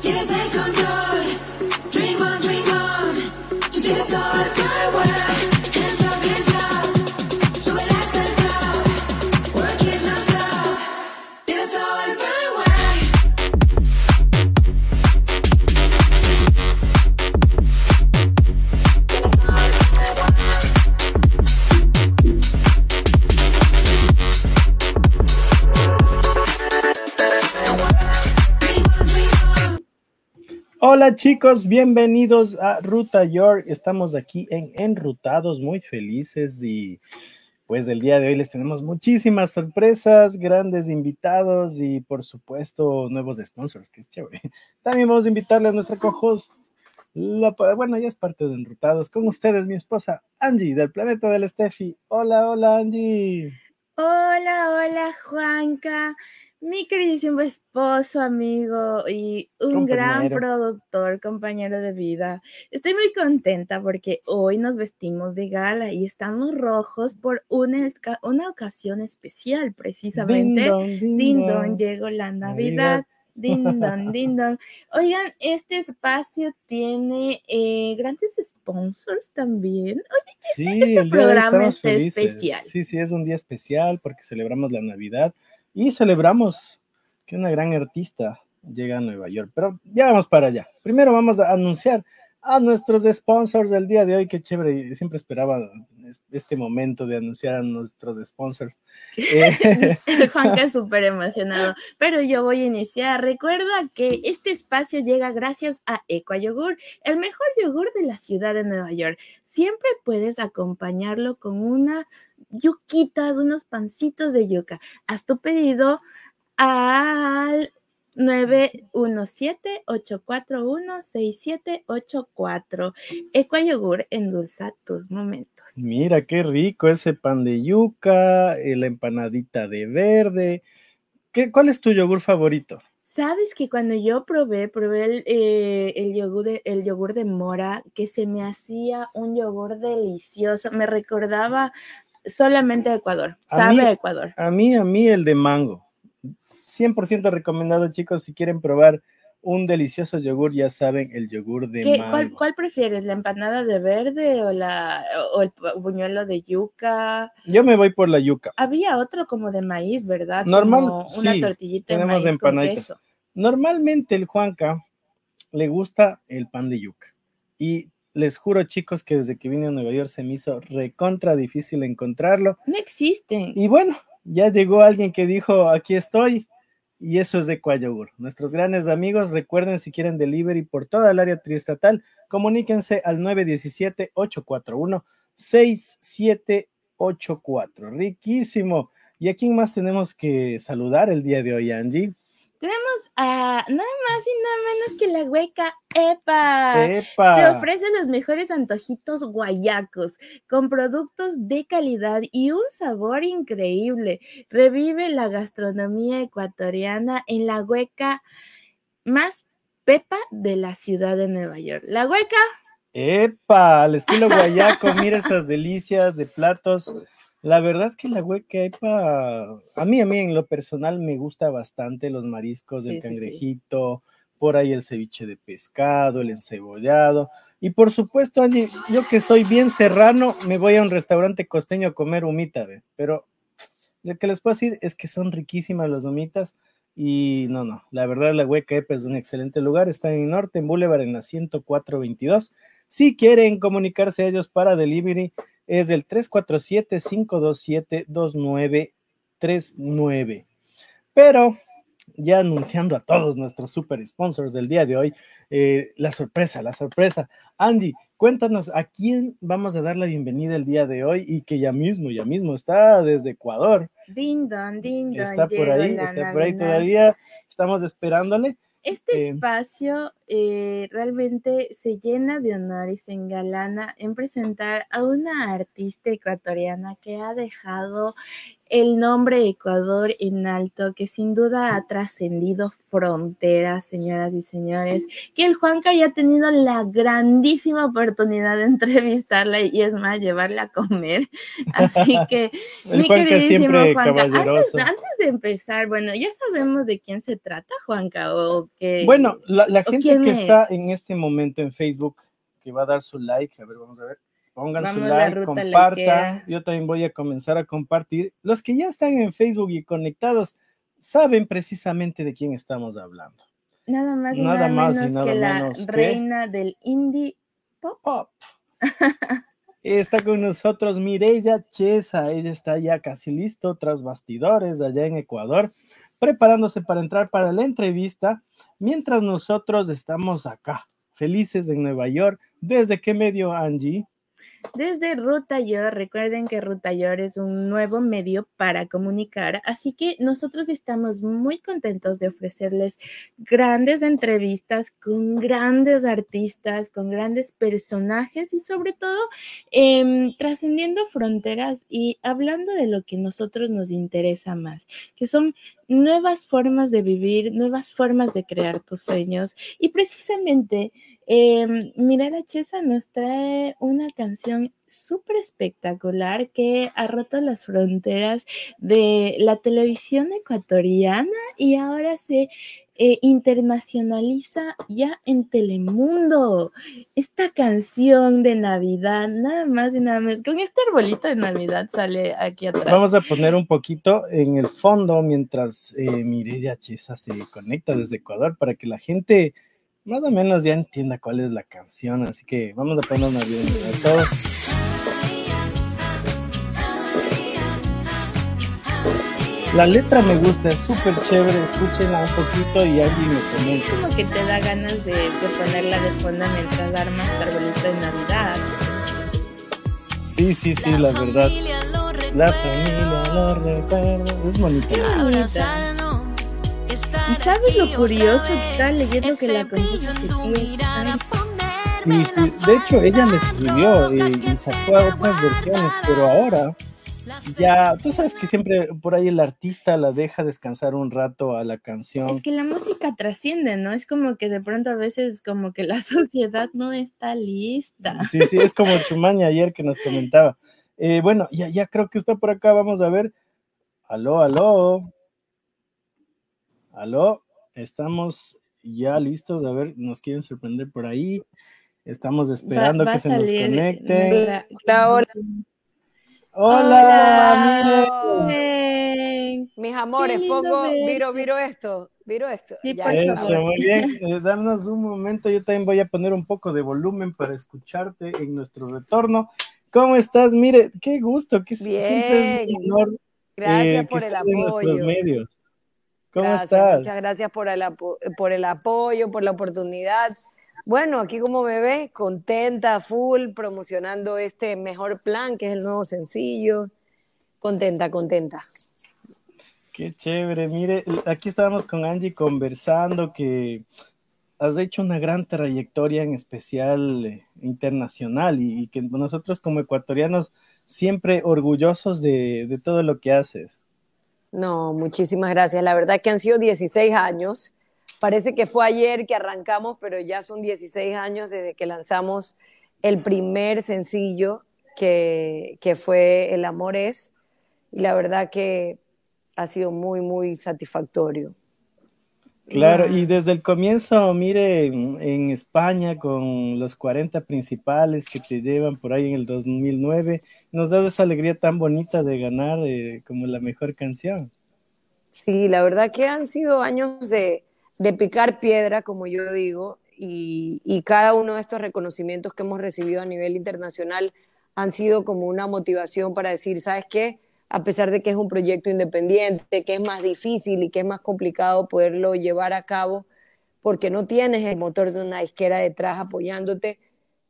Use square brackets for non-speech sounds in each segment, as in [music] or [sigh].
Tienes el control. Dream on, dream on. Tú tienes todo el Hola chicos, bienvenidos a Ruta York. Estamos aquí en Enrutados, muy felices y pues el día de hoy les tenemos muchísimas sorpresas, grandes invitados y por supuesto nuevos sponsors, que es chévere. También vamos a invitarle a nuestra co-host, bueno, ya es parte de Enrutados, con ustedes mi esposa Angie del planeta del Steffi. Hola, hola Angie. Hola, hola Juanca, mi queridísimo esposo, amigo y un gran productor, compañero de vida. Estoy muy contenta porque hoy nos vestimos de gala y estamos rojos por una, ocasión especial, precisamente. Din don, llegó la Navidad. Navidad. Din don, din don. Oigan, este espacio tiene eh, grandes sponsors también. Oye, Sí, este el día de hoy programa está felices. especial. Sí, sí, es un día especial porque celebramos la Navidad y celebramos que una gran artista llega a Nueva York. Pero ya vamos para allá. Primero vamos a anunciar a nuestros sponsors del día de hoy. Qué chévere, siempre esperaba es- este momento de anunciar a nuestros sponsors. [laughs] Eh, Juanca es súper emocionado, pero yo voy a iniciar. Recuerda que este espacio llega gracias a Equa Yogur, el mejor yogur de la ciudad de Nueva York. Siempre puedes acompañarlo con unas yuquitas, unos pancitos de yuca. Haz tu pedido al 917-841-6784. Equa Yogur endulza tus momentos. mira qué rico ese pan de yuca, eh, la empanadita de verde. ¿Qué, ¿Cuál es tu yogur favorito? Sabes que cuando yo probé, probé el, eh, el yogur de, el yogur de mora, que se me hacía un yogur delicioso, me recordaba solamente a Ecuador, A sabe mí- a Ecuador. A mí, a mí el de mango. 100% recomendado, chicos, si quieren probar un delicioso yogur, ya saben, el yogur de ¿Qué- mango. cuál, cuál prefieres, la empanada de verde o, la, o el buñuelo de yuca? Yo me voy por la yuca. Había otro como de maíz, ¿verdad? Normal, Como una sí, tortillita de maíz con queso. Normalmente el Juanca le gusta el pan de yuca. Y les juro, chicos, que desde que vine a Nueva York se me hizo recontra difícil encontrarlo. No existen. Y bueno, ya llegó alguien que dijo, aquí estoy. Y eso es de Yogur. Nuestros grandes amigos, recuerden si quieren delivery por toda el área triestatal, comuníquense al 917-841-6784. Riquísimo. ¿Y a quién más tenemos que saludar el día de hoy, Angie? Tenemos a nada más y nada menos que la hueca EPA. Te ¡Epa! ofrece los mejores antojitos guayacos con productos de calidad y un sabor increíble. Revive la gastronomía ecuatoriana en la hueca más pepa de la ciudad de Nueva York. La hueca, ¡Epa! Al estilo guayaco, mira esas delicias de platos. La verdad que la hueca epa, a mí, a mí en lo personal me gusta bastante los mariscos, el Sí, sí, sí. cangrejito, por ahí el ceviche de pescado, el encebollado. Y por supuesto, Angie, yo que soy bien serrano, me voy a un restaurante costeño a comer humita, ¿ve? pero lo que les puedo decir es que son riquísimas las humitas. Y no, no, la verdad la Hueca Epa es un excelente lugar, está en el norte, en Boulevard, en la 10422. Si quieren comunicarse a ellos para delivery, es el 347-527-2939. Pero ya anunciando a todos nuestros super sponsors del día de hoy, eh, la sorpresa, la sorpresa. Angie, cuéntanos a quién vamos a dar la bienvenida el día de hoy y que ya mismo, ya mismo está desde Ecuador. din don, din don, Está por ahí, está por ahí todavía. Estamos esperándole. Este Eh, espacio eh, realmente se llena de honor y se engalana en presentar a una artista ecuatoriana que ha dejado el nombre Ecuador en alto, que sin duda ha trascendido fronteras, señoras y señores, que el Juanca ya ha tenido la grandísima oportunidad de entrevistarla y es más, llevarla a comer. [laughs] Así que, mi Juanca queridísimo Juanca, antes, de empezar, bueno, ya sabemos de quién se trata, Juanca, o que... Bueno, la, la ¿O gente que está es? en este momento en Facebook, que va a dar su like, a ver, vamos a ver, pongan su Vamos, like, compartan, yo también voy a comenzar a compartir. Los que ya están en Facebook y conectados saben precisamente de quién estamos hablando. Nada más y Nada nada, más y menos nada que la menos que- reina del indie pop. Pop. Está con nosotros Mireya Chesa, ella está ya casi listo tras bastidores allá en Ecuador, preparándose para entrar para la entrevista, mientras nosotros estamos acá, felices en Nueva York. ¿Desde qué medio, Angie? Desde Ruta Yor, recuerden que Ruta Yor es un nuevo medio para comunicar, así que nosotros estamos muy contentos de ofrecerles grandes entrevistas con grandes artistas, con grandes personajes y sobre todo em, trascendiendo fronteras y hablando de lo que nosotros nos interesa más, que son nuevas formas de vivir, nuevas formas de crear tus sueños y precisamente eh, Mirela Chesa nos trae una canción súper espectacular que ha roto las fronteras de la televisión ecuatoriana y ahora se eh, internacionaliza ya en Telemundo. Esta canción de Navidad, nada más y nada más, con este arbolito de Navidad sale aquí atrás. Vamos a poner un poquito en el fondo mientras eh, Chesa se conecta desde Ecuador para que la gente más o menos ya entienda cuál es la canción. Así que vamos a poner una bien a todos. La letra me gusta, es súper chévere, escúchenla un poquito y alguien me comenta. como que te da ganas de, de ponerla de fondo mientras armas tu arbolito de Navidad. Sí, sí, sí, la verdad. La familia lo recuerda. Es bonita. ¿Y sabes lo curioso? Estaba leyendo que la compuso. Sí, sí, de hecho ella le escribió eh, y sacó otras versiones, pero ahora ya, tú sabes que siempre por ahí el artista la deja descansar un rato a la canción. Es que la música trasciende, ¿no? Es como que de pronto a veces como que la [laughs] sociedad no está lista. Sí, sí, es como Chumaña ayer que nos comentaba. Eh, bueno, ya, ya creo que está por acá, vamos a ver. Aló, aló. Aló, estamos ya listos, a ver, nos quieren sorprender por ahí. Estamos esperando Va- va que se nos conecten. nuestra- Hola, Hola. Mis amores, verte. viro, viro esto, viro esto. Sí, Ya. Eso, muy bien. Eh, danos un momento, yo también voy a poner un poco de volumen para escucharte en nuestro retorno. ¿Cómo estás? Mire, qué gusto, que un Bien. honor Gracias eh, que por el estés en nuestros apoyo. medios. ¿Cómo Gracias, estás? Muchas gracias por el, apo- por el apoyo, por la oportunidad. Bueno, aquí como me ves, contenta, full, promocionando este mejor plan, que es el nuevo sencillo. Contenta, contenta. Qué chévere. Mire, aquí estábamos con Angie conversando que has hecho una gran trayectoria en especial eh, internacional y, y que nosotros como ecuatorianos siempre orgullosos de, de todo lo que haces. No, muchísimas gracias. La verdad que han sido 16 años. Parece que fue ayer que arrancamos, pero ya son 16 años desde que lanzamos el primer sencillo que, que fue El Amor es. Y la verdad que ha sido muy, muy satisfactorio. Claro, y desde el comienzo, mire, en, España con los 40 principales que te llevan por ahí en el 2009, nos das esa alegría tan bonita de ganar eh, como la mejor canción. Sí, la verdad que han sido años de, de picar piedra, como yo digo, y, y cada uno de estos reconocimientos que hemos recibido a nivel internacional han sido como una motivación para decir, ¿sabes qué? A pesar de que es un proyecto independiente, que es más difícil y que es más complicado poderlo llevar a cabo, porque no tienes el motor de una disquera detrás apoyándote,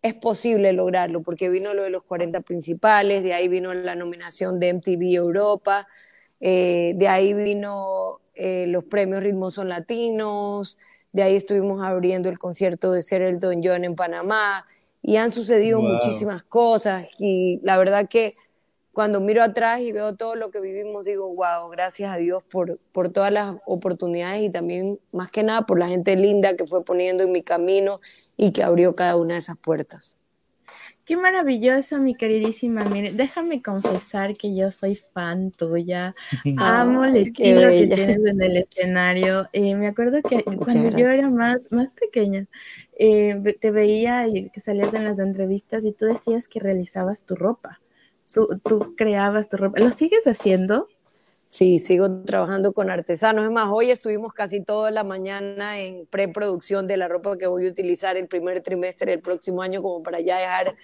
es posible lograrlo, porque vino lo de los 40 principales, de ahí vino la nominación de MTV Europa, eh, de ahí vino eh, los premios Ritmos Son Latinos, de ahí estuvimos abriendo el concierto de Ser Elton John en Panamá, y han sucedido Wow. muchísimas cosas, y la verdad que cuando miro atrás y veo todo lo que vivimos, digo, wow, gracias a Dios por, por todas las oportunidades y también, más que nada, por la gente linda que fue poniendo en mi camino y que abrió cada una de esas puertas. Qué maravilloso, mi queridísima. Mire, déjame confesar que yo soy fan tuya. [laughs] Amo el estilo que tienes en el escenario. Eh, me acuerdo que cuando yo era más, más pequeña, eh, te veía y que salías en las entrevistas y tú decías que realizabas tu ropa. Tú, creabas tu ropa. ¿Lo sigues haciendo? Sí, sigo trabajando con artesanos. Es más, hoy estuvimos casi toda la mañana en preproducción de la ropa que voy a utilizar el primer trimestre del próximo año, como para ya dejar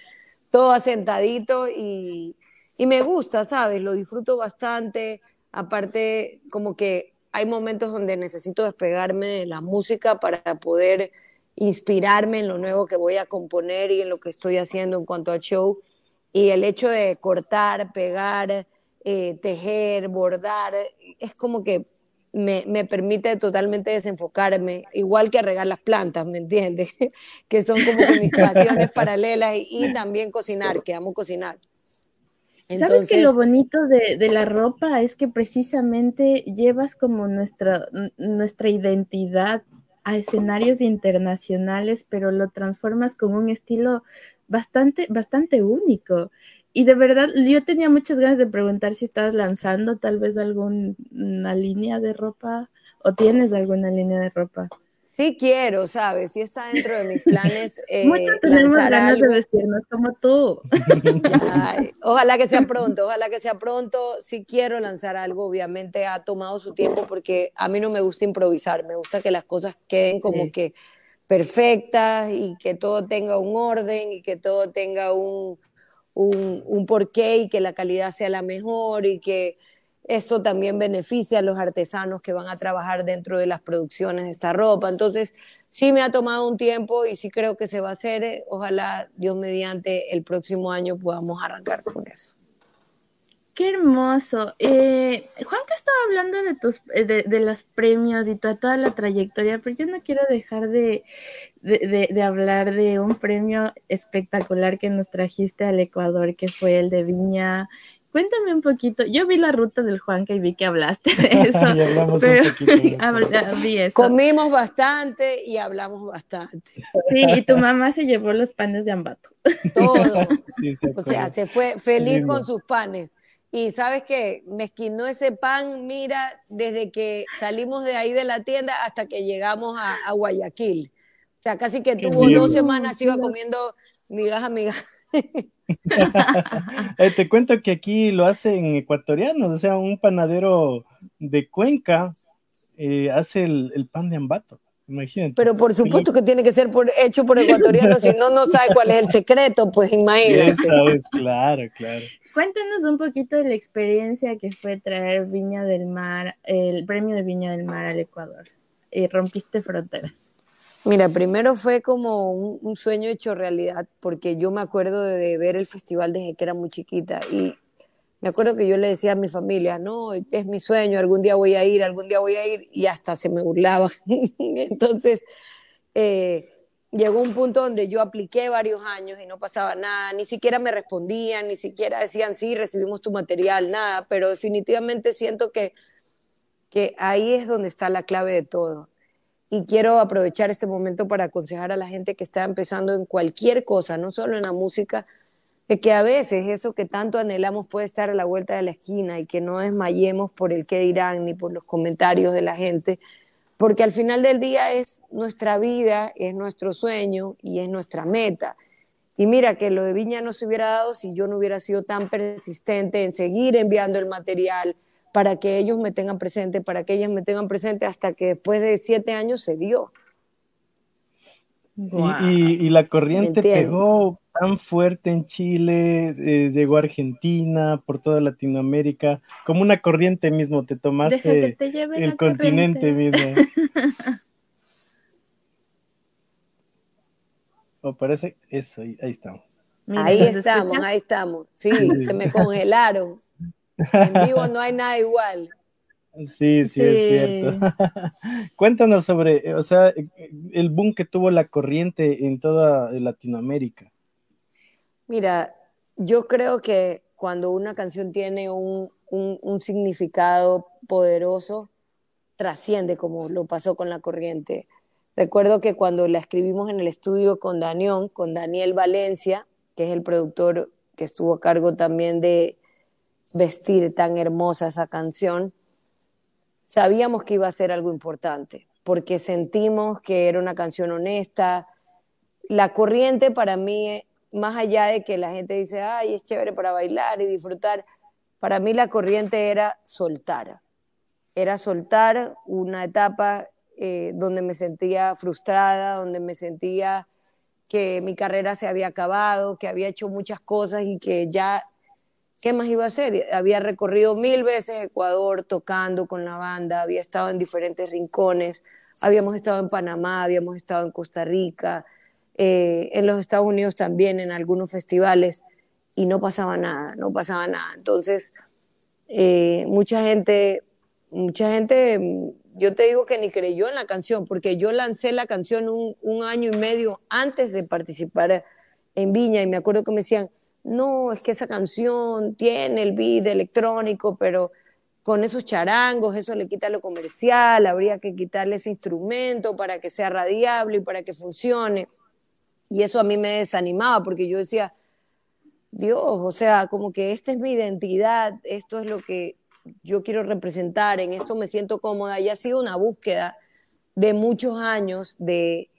todo asentadito y, y me gusta, ¿sabes? Lo disfruto bastante. Aparte, como que hay momentos donde necesito despegarme de la música para poder inspirarme en lo nuevo que voy a componer y en lo que estoy haciendo en cuanto al show. Y el hecho de cortar, pegar, eh, tejer, bordar, es como que me, me permite totalmente desenfocarme, igual que regar las plantas, ¿me entiendes? [laughs] que son como que mis pasiones paralelas y, y también cocinar, que amo cocinar. ¿Sabes que lo bonito de, de la ropa es que precisamente llevas como nuestra, nuestra identidad a escenarios internacionales, pero lo transformas con un estilo bastante, bastante único. Y de verdad, yo tenía muchas ganas de preguntar si estabas lanzando tal vez alguna línea de ropa o tienes alguna línea de ropa. Sí quiero, ¿sabes? Sí está dentro de mis planes. [laughs] eh, Mucho tenemos ganas algo. de vestirnos como tú. Ay, ojalá que sea pronto, ojalá que sea pronto. Si quiero lanzar algo, obviamente ha tomado su tiempo porque a mí no me gusta improvisar, me gusta que las cosas queden como Sí. que perfectas y que todo tenga un orden y que todo tenga un, un, porqué y que la calidad sea la mejor y que esto también beneficia a los artesanos que van a trabajar dentro de las producciones de esta ropa. Entonces, sí me ha tomado un tiempo y sí creo que se va a hacer. Ojalá Dios mediante el próximo año podamos arrancar con eso. Qué hermoso. Eh, Juanca estaba hablando de tus eh, de, de los premios y toda, toda la trayectoria, pero yo no quiero dejar de, de, de- de hablar de un premio espectacular que nos trajiste al Ecuador, que fue el de Viña. Cuéntame un poquito. Yo vi la ruta del Juanca y vi que hablaste de [laughs] eso. Y hablamos un pero poquito de [laughs] eso. habla- vi eso. Comimos bastante y hablamos bastante. Sí, y tu mamá se llevó los panes de Ambato. Todo. [laughs] Sí, se O sea, se fue feliz Lindo. con sus panes. Y sabes que me esquinó ese pan, mira, desde que salimos de ahí de la tienda hasta que llegamos a, a Guayaquil. O sea, casi que tuvo dos semanas, iba comiendo migaja, migaja. [laughs] Eh, te cuento que aquí lo hacen ecuatorianos, o sea, un panadero de Cuenca eh, hace el, el pan de ambato, imagínate. Pero por supuesto que tiene que ser por, hecho por ecuatorianos, si no, no sabe cuál es el secreto, pues [laughs] imagínate. Esa es, claro, claro. Cuéntanos un poquito de la experiencia que fue traer Viña del Mar, el premio de Viña del Mar al Ecuador. Eh, rompiste fronteras. Mira, primero fue como un, sueño hecho realidad, porque yo me acuerdo de, de ver el festival desde que era muy chiquita y me acuerdo que yo le decía a mi familia, no, es mi sueño, algún día voy a ir, algún día voy a ir, y hasta se me burlaban. [laughs] Entonces, eh, llegó un punto donde yo apliqué varios años y no pasaba nada, ni siquiera me respondían, ni siquiera decían, sí, recibimos tu material, nada, pero definitivamente siento que, que ahí es donde está la clave de todo. Y quiero aprovechar este momento para aconsejar a la gente que está empezando en cualquier cosa, no solo en la música, que a veces eso que tanto anhelamos puede estar a la vuelta de la esquina y que no desmayemos por el qué dirán ni por los comentarios de la gente, porque al final del día es nuestra vida, es nuestro sueño y es nuestra meta. Y mira que lo de Viña no se hubiera dado si yo no hubiera sido tan persistente en seguir enviando el material, para que ellos me tengan presente, para que ellas me tengan presente, hasta que después de siete años se dio. Y, y- y la corriente pegó tan fuerte en Chile, eh, llegó a Argentina, por toda Latinoamérica, como una corriente mismo, te tomaste te el continente corriente. mismo. [laughs] O parece eso, ahí ahí estamos. Mira, ahí ¿nos estamos, ahí estamos. Sí, se me congelaron. En vivo no hay nada igual. Sí, sí, es cierto. [laughs] Cuéntanos sobre, eh, o sea, eh, el boom que tuvo la corriente en toda Latinoamérica. Mira, yo creo que cuando una canción tiene un, un- un significado poderoso, trasciende como lo pasó con La Corriente. Recuerdo que cuando la escribimos en el estudio con Danión, con Daniel Valencia, que es el productor que estuvo a cargo también de vestir tan hermosa esa canción, sabíamos que iba a ser algo importante, porque sentimos que era una canción honesta. La corriente para mí, más allá de que la gente dice, ay, es chévere para bailar y disfrutar, para mí la corriente era soltar. Era soltar una etapa eh, donde me sentía frustrada, donde me sentía que mi carrera se había acabado, que había hecho muchas cosas y que ya ¿qué más iba a hacer? Había recorrido mil veces Ecuador tocando con la banda, había estado en diferentes rincones, habíamos estado en Panamá, habíamos estado en Costa Rica, eh, en los Estados Unidos también, en algunos festivales, y no pasaba nada, no pasaba nada. Entonces, eh, mucha gente, mucha gente, yo te digo que ni creyó en la canción, porque yo lancé la canción un, un año y medio antes de participar en Viña, y me acuerdo que me decían, no, es que esa canción tiene el beat electrónico, pero con esos charangos, eso le quita lo comercial, habría que quitarle ese instrumento para que sea radiable y para que funcione. Y eso a mí me desanimaba porque yo decía, Dios, o sea, como que esta es mi identidad, esto es lo que yo quiero representar, en esto me siento cómoda y ha sido una búsqueda de muchos años de,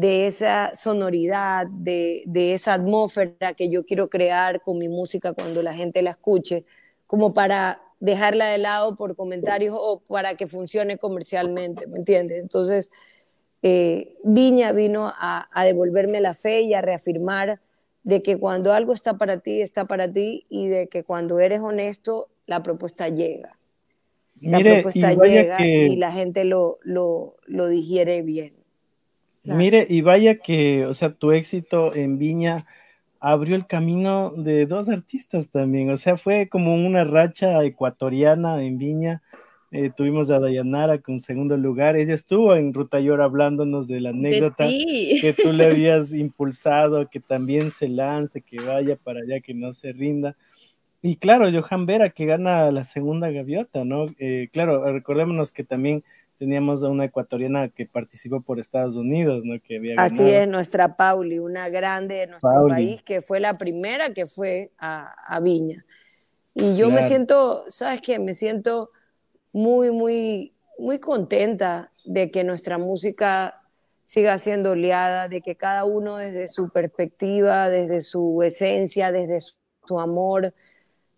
de esa sonoridad, de, de esa atmósfera que yo quiero crear con mi música cuando la gente la escuche, como para dejarla de lado por comentarios o para que funcione comercialmente, ¿me entiendes? Entonces, eh, Viña vino a, a devolverme la fe y a reafirmar de que cuando algo está para ti, está para ti y de que cuando eres honesto, la propuesta llega. La Mire, propuesta llega que, y la gente lo, lo, lo digiere bien. Claro. mire, y vaya que, o sea, tu éxito en Viña abrió el camino de dos artistas también, o sea, fue como una racha ecuatoriana en Viña. Eh, tuvimos a Dayanara con segundo lugar, ella estuvo en Ruta Yor hablándonos de la De anécdota ti. que tú le habías impulsado, que también se lance, que vaya para allá, que no se rinda. Y claro, Johan Vera que gana la segunda gaviota, ¿no? Eh, claro, recordémonos que también teníamos a una ecuatoriana que participó por Estados Unidos, ¿no? Que había Así ganado. es, nuestra Pauli, una grande de nuestro Pauli. país, que fue la primera que fue a, a Viña. Y yo me siento, ¿sabes qué? Me siento muy, muy, muy contenta de que nuestra música siga siendo oleada, de que cada uno desde su perspectiva, desde su esencia, desde su, su amor,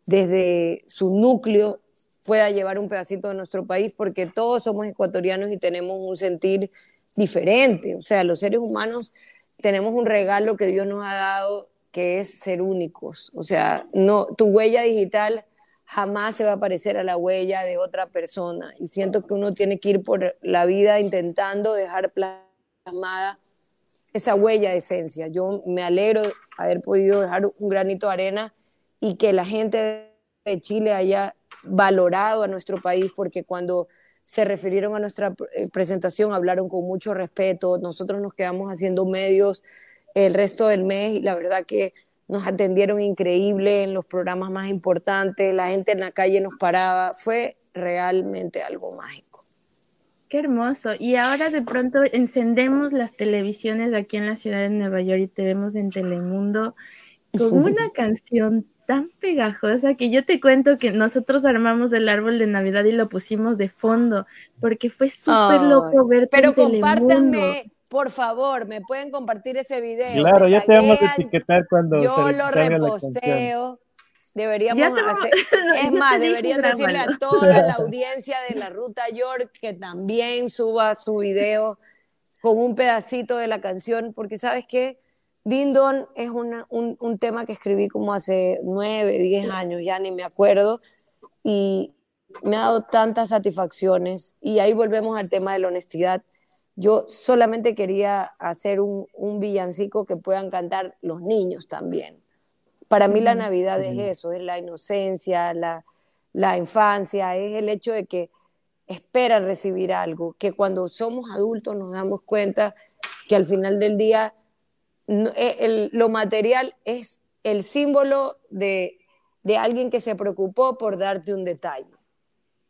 desde su núcleo, pueda llevar un pedacito de nuestro país, porque todos somos ecuatorianos y tenemos un sentir diferente. O sea, los seres humanos tenemos un regalo que Dios nos ha dado que es ser únicos. O sea, no, tu huella digital jamás se va a parecer a la huella de otra persona. Y siento que uno tiene que ir por la vida intentando dejar plasmada esa huella de esencia. Yo me alegro de haber podido dejar un granito de arena y que la gente de Chile haya valorado a nuestro país, porque cuando se refirieron a nuestra eh, presentación hablaron con mucho respeto. Nosotros nos quedamos haciendo medios el resto del mes y la verdad que nos atendieron increíble en los programas más importantes, la gente en la calle nos paraba, fue realmente algo mágico. Qué hermoso. Y ahora de pronto encendemos las televisiones aquí en la ciudad de Nueva York y te vemos en Telemundo con [laughs] una canción tan pegajosa que yo te cuento que nosotros armamos el árbol de Navidad y lo pusimos de fondo porque fue súper loco verte Pero en compártanme, por favor, me pueden compartir ese video. Claro, ya te vamos a etiquetar cuando Yo se lo reposteo. Deberíamos te hacer. [laughs] Es más, deberían decirle a toda la [laughs] audiencia de la Ruta York que también suba su video con un pedacito de la canción, porque sabes qué, Din Don es una- un, un tema que escribí como hace nueve, diez años, ya ni me acuerdo, y me ha dado tantas satisfacciones. Y ahí volvemos al tema de la honestidad. Yo solamente quería hacer un, un villancico que puedan cantar los niños también. Para mí la Ujú. Navidad es Ujú. eso, es la inocencia, la, la infancia, es el hecho de que esperan recibir algo, que cuando somos adultos nos damos cuenta que al final del día no- eh, el- lo material es el símbolo de de alguien que se preocupó por darte un detalle.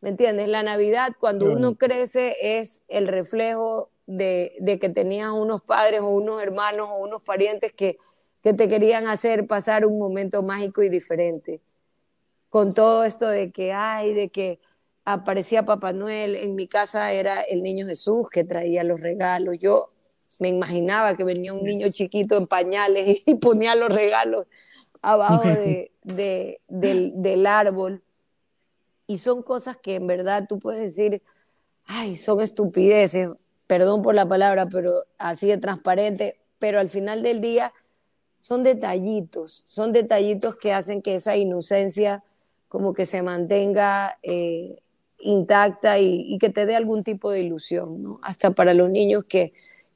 ¿Me entiendes? La Navidad, cuando uno crece, es el reflejo de, de que tenías unos padres o unos hermanos o unos parientes que, que te querían hacer pasar un momento mágico y diferente. Con todo esto de que hay, de que aparecía Papá Noel, en mi casa era el niño Jesús que traía los regalos. Yo me imaginaba que venía un niño chiquito en pañales y ponía los regalos abajo de- [laughs] de- del, del árbol. Y son cosas que en verdad tú puedes decir, ay, son estupideces, perdón por la palabra, pero así de transparente, pero al final del día son detallitos, son detallitos que hacen que esa inocencia como que se mantenga eh, intacta y, y que te dé algún tipo de ilusión, ¿no? Hasta para los niños que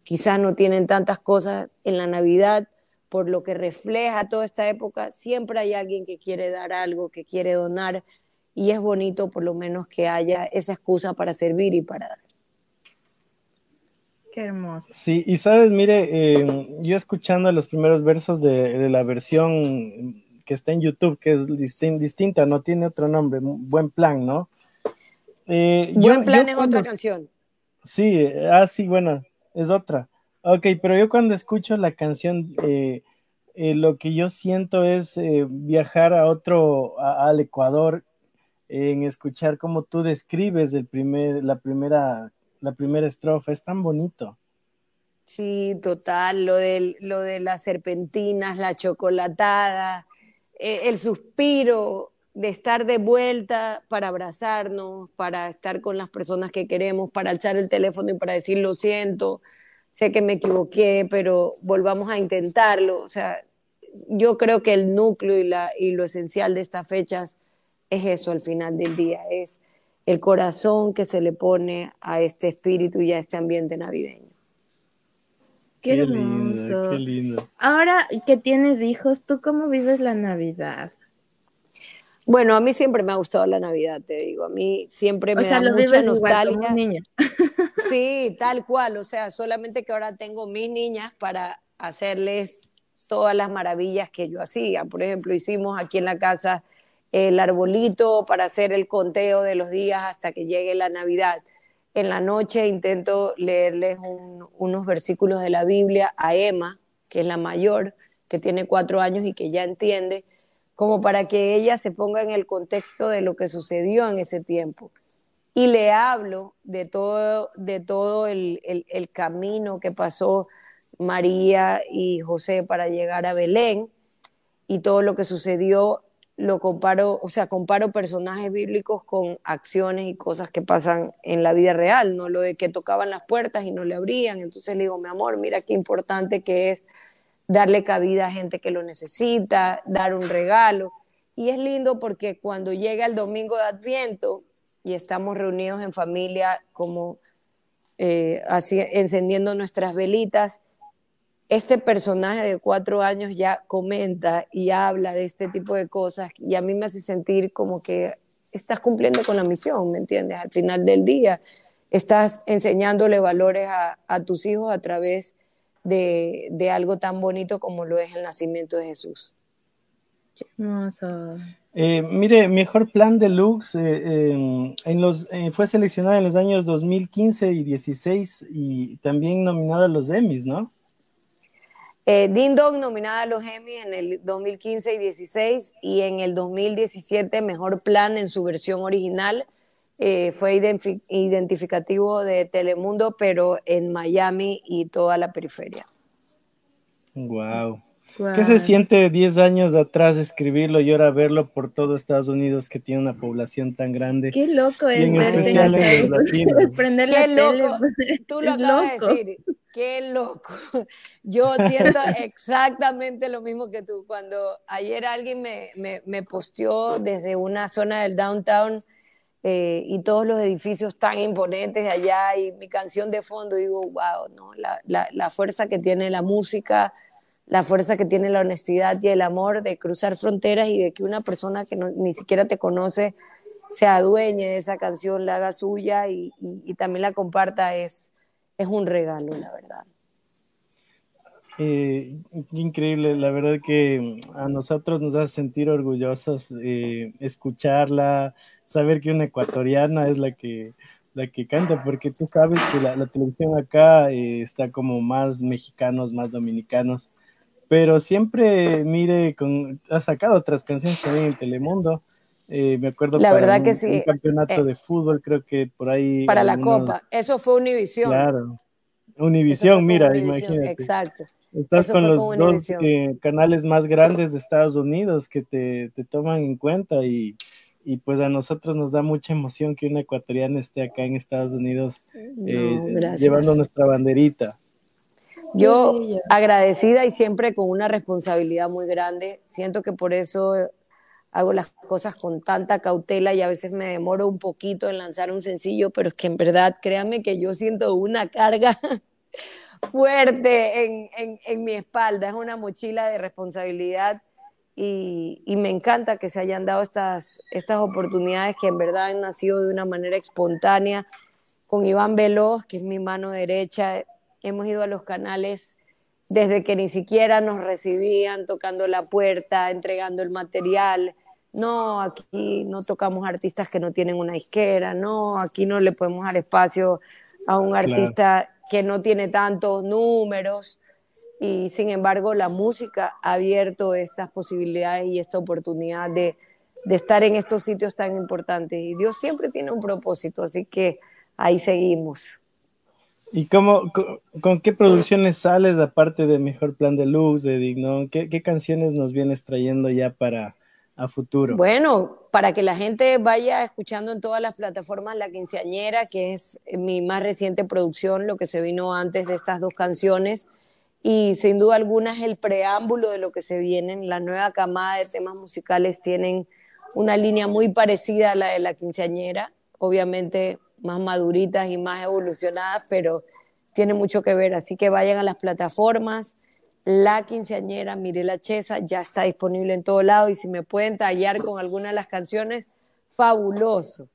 quizás no tienen tantas cosas en la Navidad, por lo que refleja toda esta época, siempre hay alguien que quiere dar algo, que quiere donar, y es bonito por lo menos que haya esa excusa para servir y para dar. Qué hermoso. Sí, y sabes, mire, eh, yo escuchando los primeros versos de, de la versión que está en YouTube, que es distin- distinta, no tiene otro nombre, buen plan, ¿no? Eh, yo- Buen plan yo es cuando- otra canción. Sí, ah, sí, bueno, es otra. Ok, pero yo cuando escucho la canción, eh, eh, lo que yo siento es eh, viajar a otro, a- al Ecuador, en escuchar cómo tú describes el primer, la primera, la primera estrofa, es tan bonito. Sí, total, lo de, lo de las serpentinas, la chocolatada, el suspiro de estar de vuelta para abrazarnos, para estar con las personas que queremos, para alzar el teléfono y para decir lo siento, sé que me equivoqué, pero volvamos a intentarlo. O sea, yo creo que el núcleo y, la, y lo esencial de estas fechas es eso al final del día, es el corazón que se le pone a este espíritu y a este ambiente navideño. Qué, lindo, hermoso. qué lindo. Ahora que tienes hijos, ¿tú cómo vives la Navidad? Bueno, a mí siempre me ha gustado la Navidad, te digo. A mí siempre O me sea, da mucha igual nostalgia. niño. [laughs] Sí, tal cual. O sea, solamente que ahora tengo mis niñas para hacerles todas las maravillas que yo hacía. Por ejemplo, hicimos aquí en la casa el arbolito para hacer el conteo de los días hasta que llegue la Navidad. En la noche intento leerles un- unos versículos de la Biblia a Emma, que es la mayor, que tiene cuatro años y que ya entiende, como para que ella se ponga en el contexto de lo que sucedió en ese tiempo. Y le hablo de todo, de todo el, el- el camino que pasó María y José para llegar a Belén y todo lo que sucedió, lo comparo, o sea, comparo personajes bíblicos con acciones y cosas que pasan en la vida real, no lo de que tocaban las puertas y no le abrían, entonces le digo, mi amor, mira qué importante que es darle cabida a gente que lo necesita, dar un regalo. Y es lindo porque cuando llega el domingo de Adviento y estamos reunidos en familia como eh, así, encendiendo nuestras velitas, este personaje de cuatro años ya comenta y habla de este tipo de cosas y a mí me hace sentir como que estás cumpliendo con la misión, ¿me entiendes? Al final del día estás enseñándole valores a, a tus hijos a través de, de algo tan bonito como lo es el nacimiento de Jesús. Hermoso. Eh, mire, mejor plan deluxe eh, eh, en los, eh, fue seleccionada en los años 2015 y 16 y también nominada a los Emmys, ¿no? Eh, Ding Dong nominada a los Emmy en el 2015 y 16 y en el 2017 Mejor Plan en su versión original. Eh, fue identif- identificativo de Telemundo, pero en Miami y toda la periferia. Wow. Guau. ¿Qué se siente 10 años atrás escribirlo y ahora verlo por todo Estados Unidos que tiene una población tan grande? Qué loco Y es en verte especial la en latinos. [laughs] prender Qué la loco. tele. Tú lo Es acabas loco. de decir. Qué loco. Yo siento [laughs] exactamente lo mismo que tú. Cuando ayer alguien me, me, me posteó desde una zona del downtown eh, y todos los edificios tan imponentes de allá y mi canción de fondo, digo, wow, ¿no? la, la, la fuerza que tiene la música, la fuerza que tiene la honestidad y el amor de cruzar fronteras y de que una persona que no- ni siquiera te conoce se adueñe de esa canción, la haga suya y, y- también la comparta es, es un regalo, la verdad. Eh, increíble, la verdad que a nosotros nos hace sentir orgullosos eh, escucharla, saber que una ecuatoriana es la que, la que canta, porque tú sabes que la, la televisión acá eh, está como más mexicanos, más dominicanos, pero siempre, mire, con, ha sacado otras canciones también en Telemundo. Eh, me acuerdo La para verdad un, que sí. un campeonato Eh, de fútbol, creo que por ahí. Para la algunos- Copa. Eso fue Univisión. Claro. Univisión, mira, Univisión, imagínate. Exacto. Estás Eso con los con dos eh, canales más grandes de Estados Unidos que te, te toman en cuenta y, y pues a nosotros nos da mucha emoción que una ecuatoriana esté acá en Estados Unidos eh, No, llevando nuestra banderita. Yo agradecida y siempre con una responsabilidad muy grande. Siento que por eso hago las cosas con tanta cautela y a veces me demoro un poquito en lanzar un sencillo, pero es que en verdad, créanme que yo siento una carga [laughs] fuerte en, en- en mi espalda. Es una mochila de responsabilidad y, y me encanta que se hayan dado estas, estas oportunidades que en verdad han nacido de una manera espontánea. Con Iván Veloz, que es mi mano derecha, hemos ido a los canales desde que ni siquiera nos recibían, tocando la puerta, entregando el material. No, aquí no tocamos artistas que no tienen una isquera, no, aquí no le podemos dar espacio a un Claro. artista que no tiene tantos números. Y sin embargo, la música ha abierto estas posibilidades y esta oportunidad de, de estar en estos sitios tan importantes. Y Dios siempre tiene un propósito, así que ahí seguimos. ¿Y cómo, co- con, qué producciones sales aparte de Mejor Plan de Luz, de Digno? ¿Qué, qué canciones nos vienes trayendo ya para a futuro? Bueno, para que la gente vaya escuchando en todas las plataformas La Quinceañera, que es mi más reciente producción, lo que se vino antes de estas dos canciones. Y sin duda alguna es el preámbulo de lo que se viene. La nueva camada de temas musicales tienen una línea muy parecida a la de La Quinceañera, obviamente más maduritas y más evolucionadas, pero tiene mucho que ver. Así que vayan a las plataformas. La quinceañera Mirela Chesa ya está disponible en todo lado y si me pueden tallar con alguna de las canciones, fabuloso.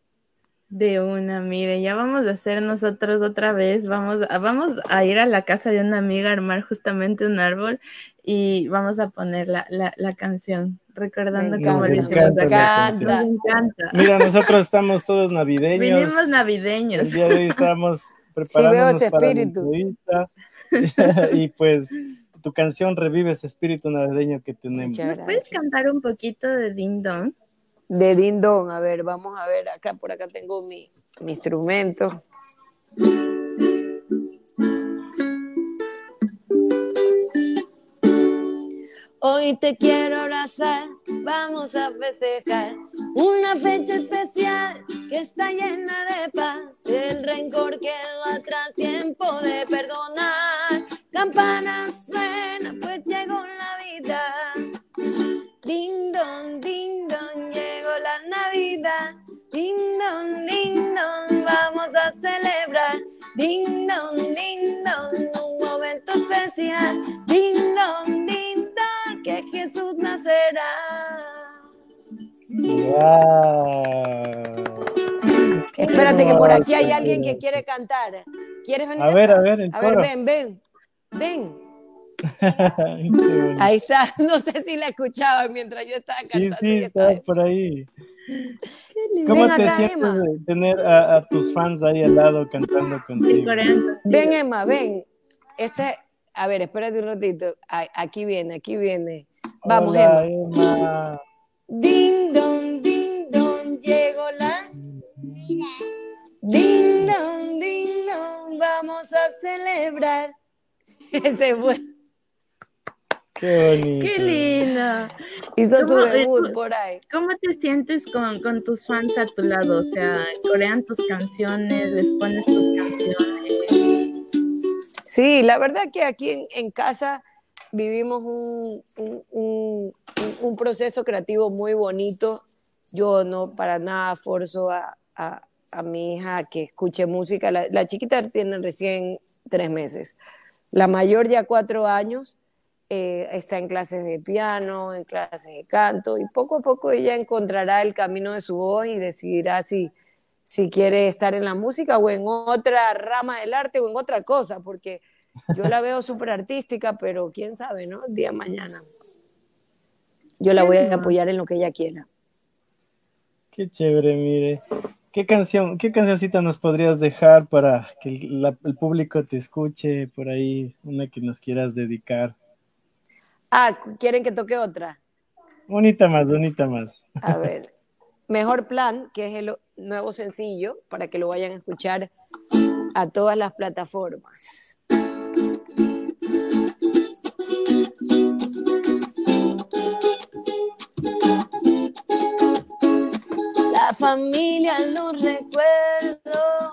De una, mire, ya vamos a hacer nosotros otra vez, vamos a, vamos a ir a la casa de una amiga a armar justamente un árbol y vamos a poner la, la, la canción, recordando cómo Nos le encanta, hicimos encanta acá. encanta. canción. Nos encanta. Mira, nosotros estamos todos navideños. Vinimos El navideños. día de hoy estamos [laughs] preparándonos ese para espíritu. [laughs] y pues tu canción revive ese espíritu navideño que tenemos. ¿Nos puedes cantar un poquito de Ding Dong? De Dindón, a ver, vamos a ver, acá por acá tengo mi, mi instrumento. Hoy te quiero abrazar, vamos a festejar una fecha especial que está llena de paz. El rencor quedó atrás, tiempo de perdonar. Ding dong, ding dong, un momento especial. Ding dong, ding dong, que Jesús nacerá. Wow. Espérate que por aquí hay alguien que quiere cantar. ¿Quieres venir? A ver, a ver, el A ver, ven, ven, ven. [laughs] Ahí está. [laughs] No sé si la escuchaba mientras yo estaba Sí, cantando. sí, y estaba- está por ahí. ¿Cómo Ven te acá, sientes Emma. de tener a, a tus fans ahí al lado cantando Sí, contigo? Ven, Emma, ven. Este, a ver, espérate un ratito. Aquí viene, aquí viene. Vamos, Hola, Emma. Emma. Ding dong, ding dong, llegó la. Ding dong, ding dong, vamos a celebrar. [laughs] Ese fue. Qué bonito. ¡Qué lindo! Hizo su ¿Cómo, eh, debut tú- por ahí. ¿Cómo te sientes con, con tus fans a tu lado? O sea, corean tus canciones, les pones tus canciones. Sí, la verdad que aquí en, en casa vivimos un, un- un- un- un proceso creativo muy bonito. Yo no para nada forzo a, a- a mi hija a que escuche música. La, la chiquita tiene recién tres meses. La mayor ya cuatro años eh, está en clases de piano, en clases de canto y poco a poco ella encontrará el camino de su voz y decidirá si, si quiere estar en la música o en otra rama del arte o en otra cosa, porque Yo la veo súper artística, pero quién sabe, ¿no? El día de mañana. Yo la voy a apoyar en lo que ella quiera. Qué chévere, mire. ¿Qué canción, qué cancioncita nos podrías dejar para que el, la- el público te escuche por ahí? Una que nos quieras dedicar. Ah, ¿quieren que toque otra? Bonita más, bonita más. A [laughs] ver, Mejor Plan, que es el nuevo sencillo, para que lo vayan a escuchar a todas las plataformas. La familia, los recuerdos,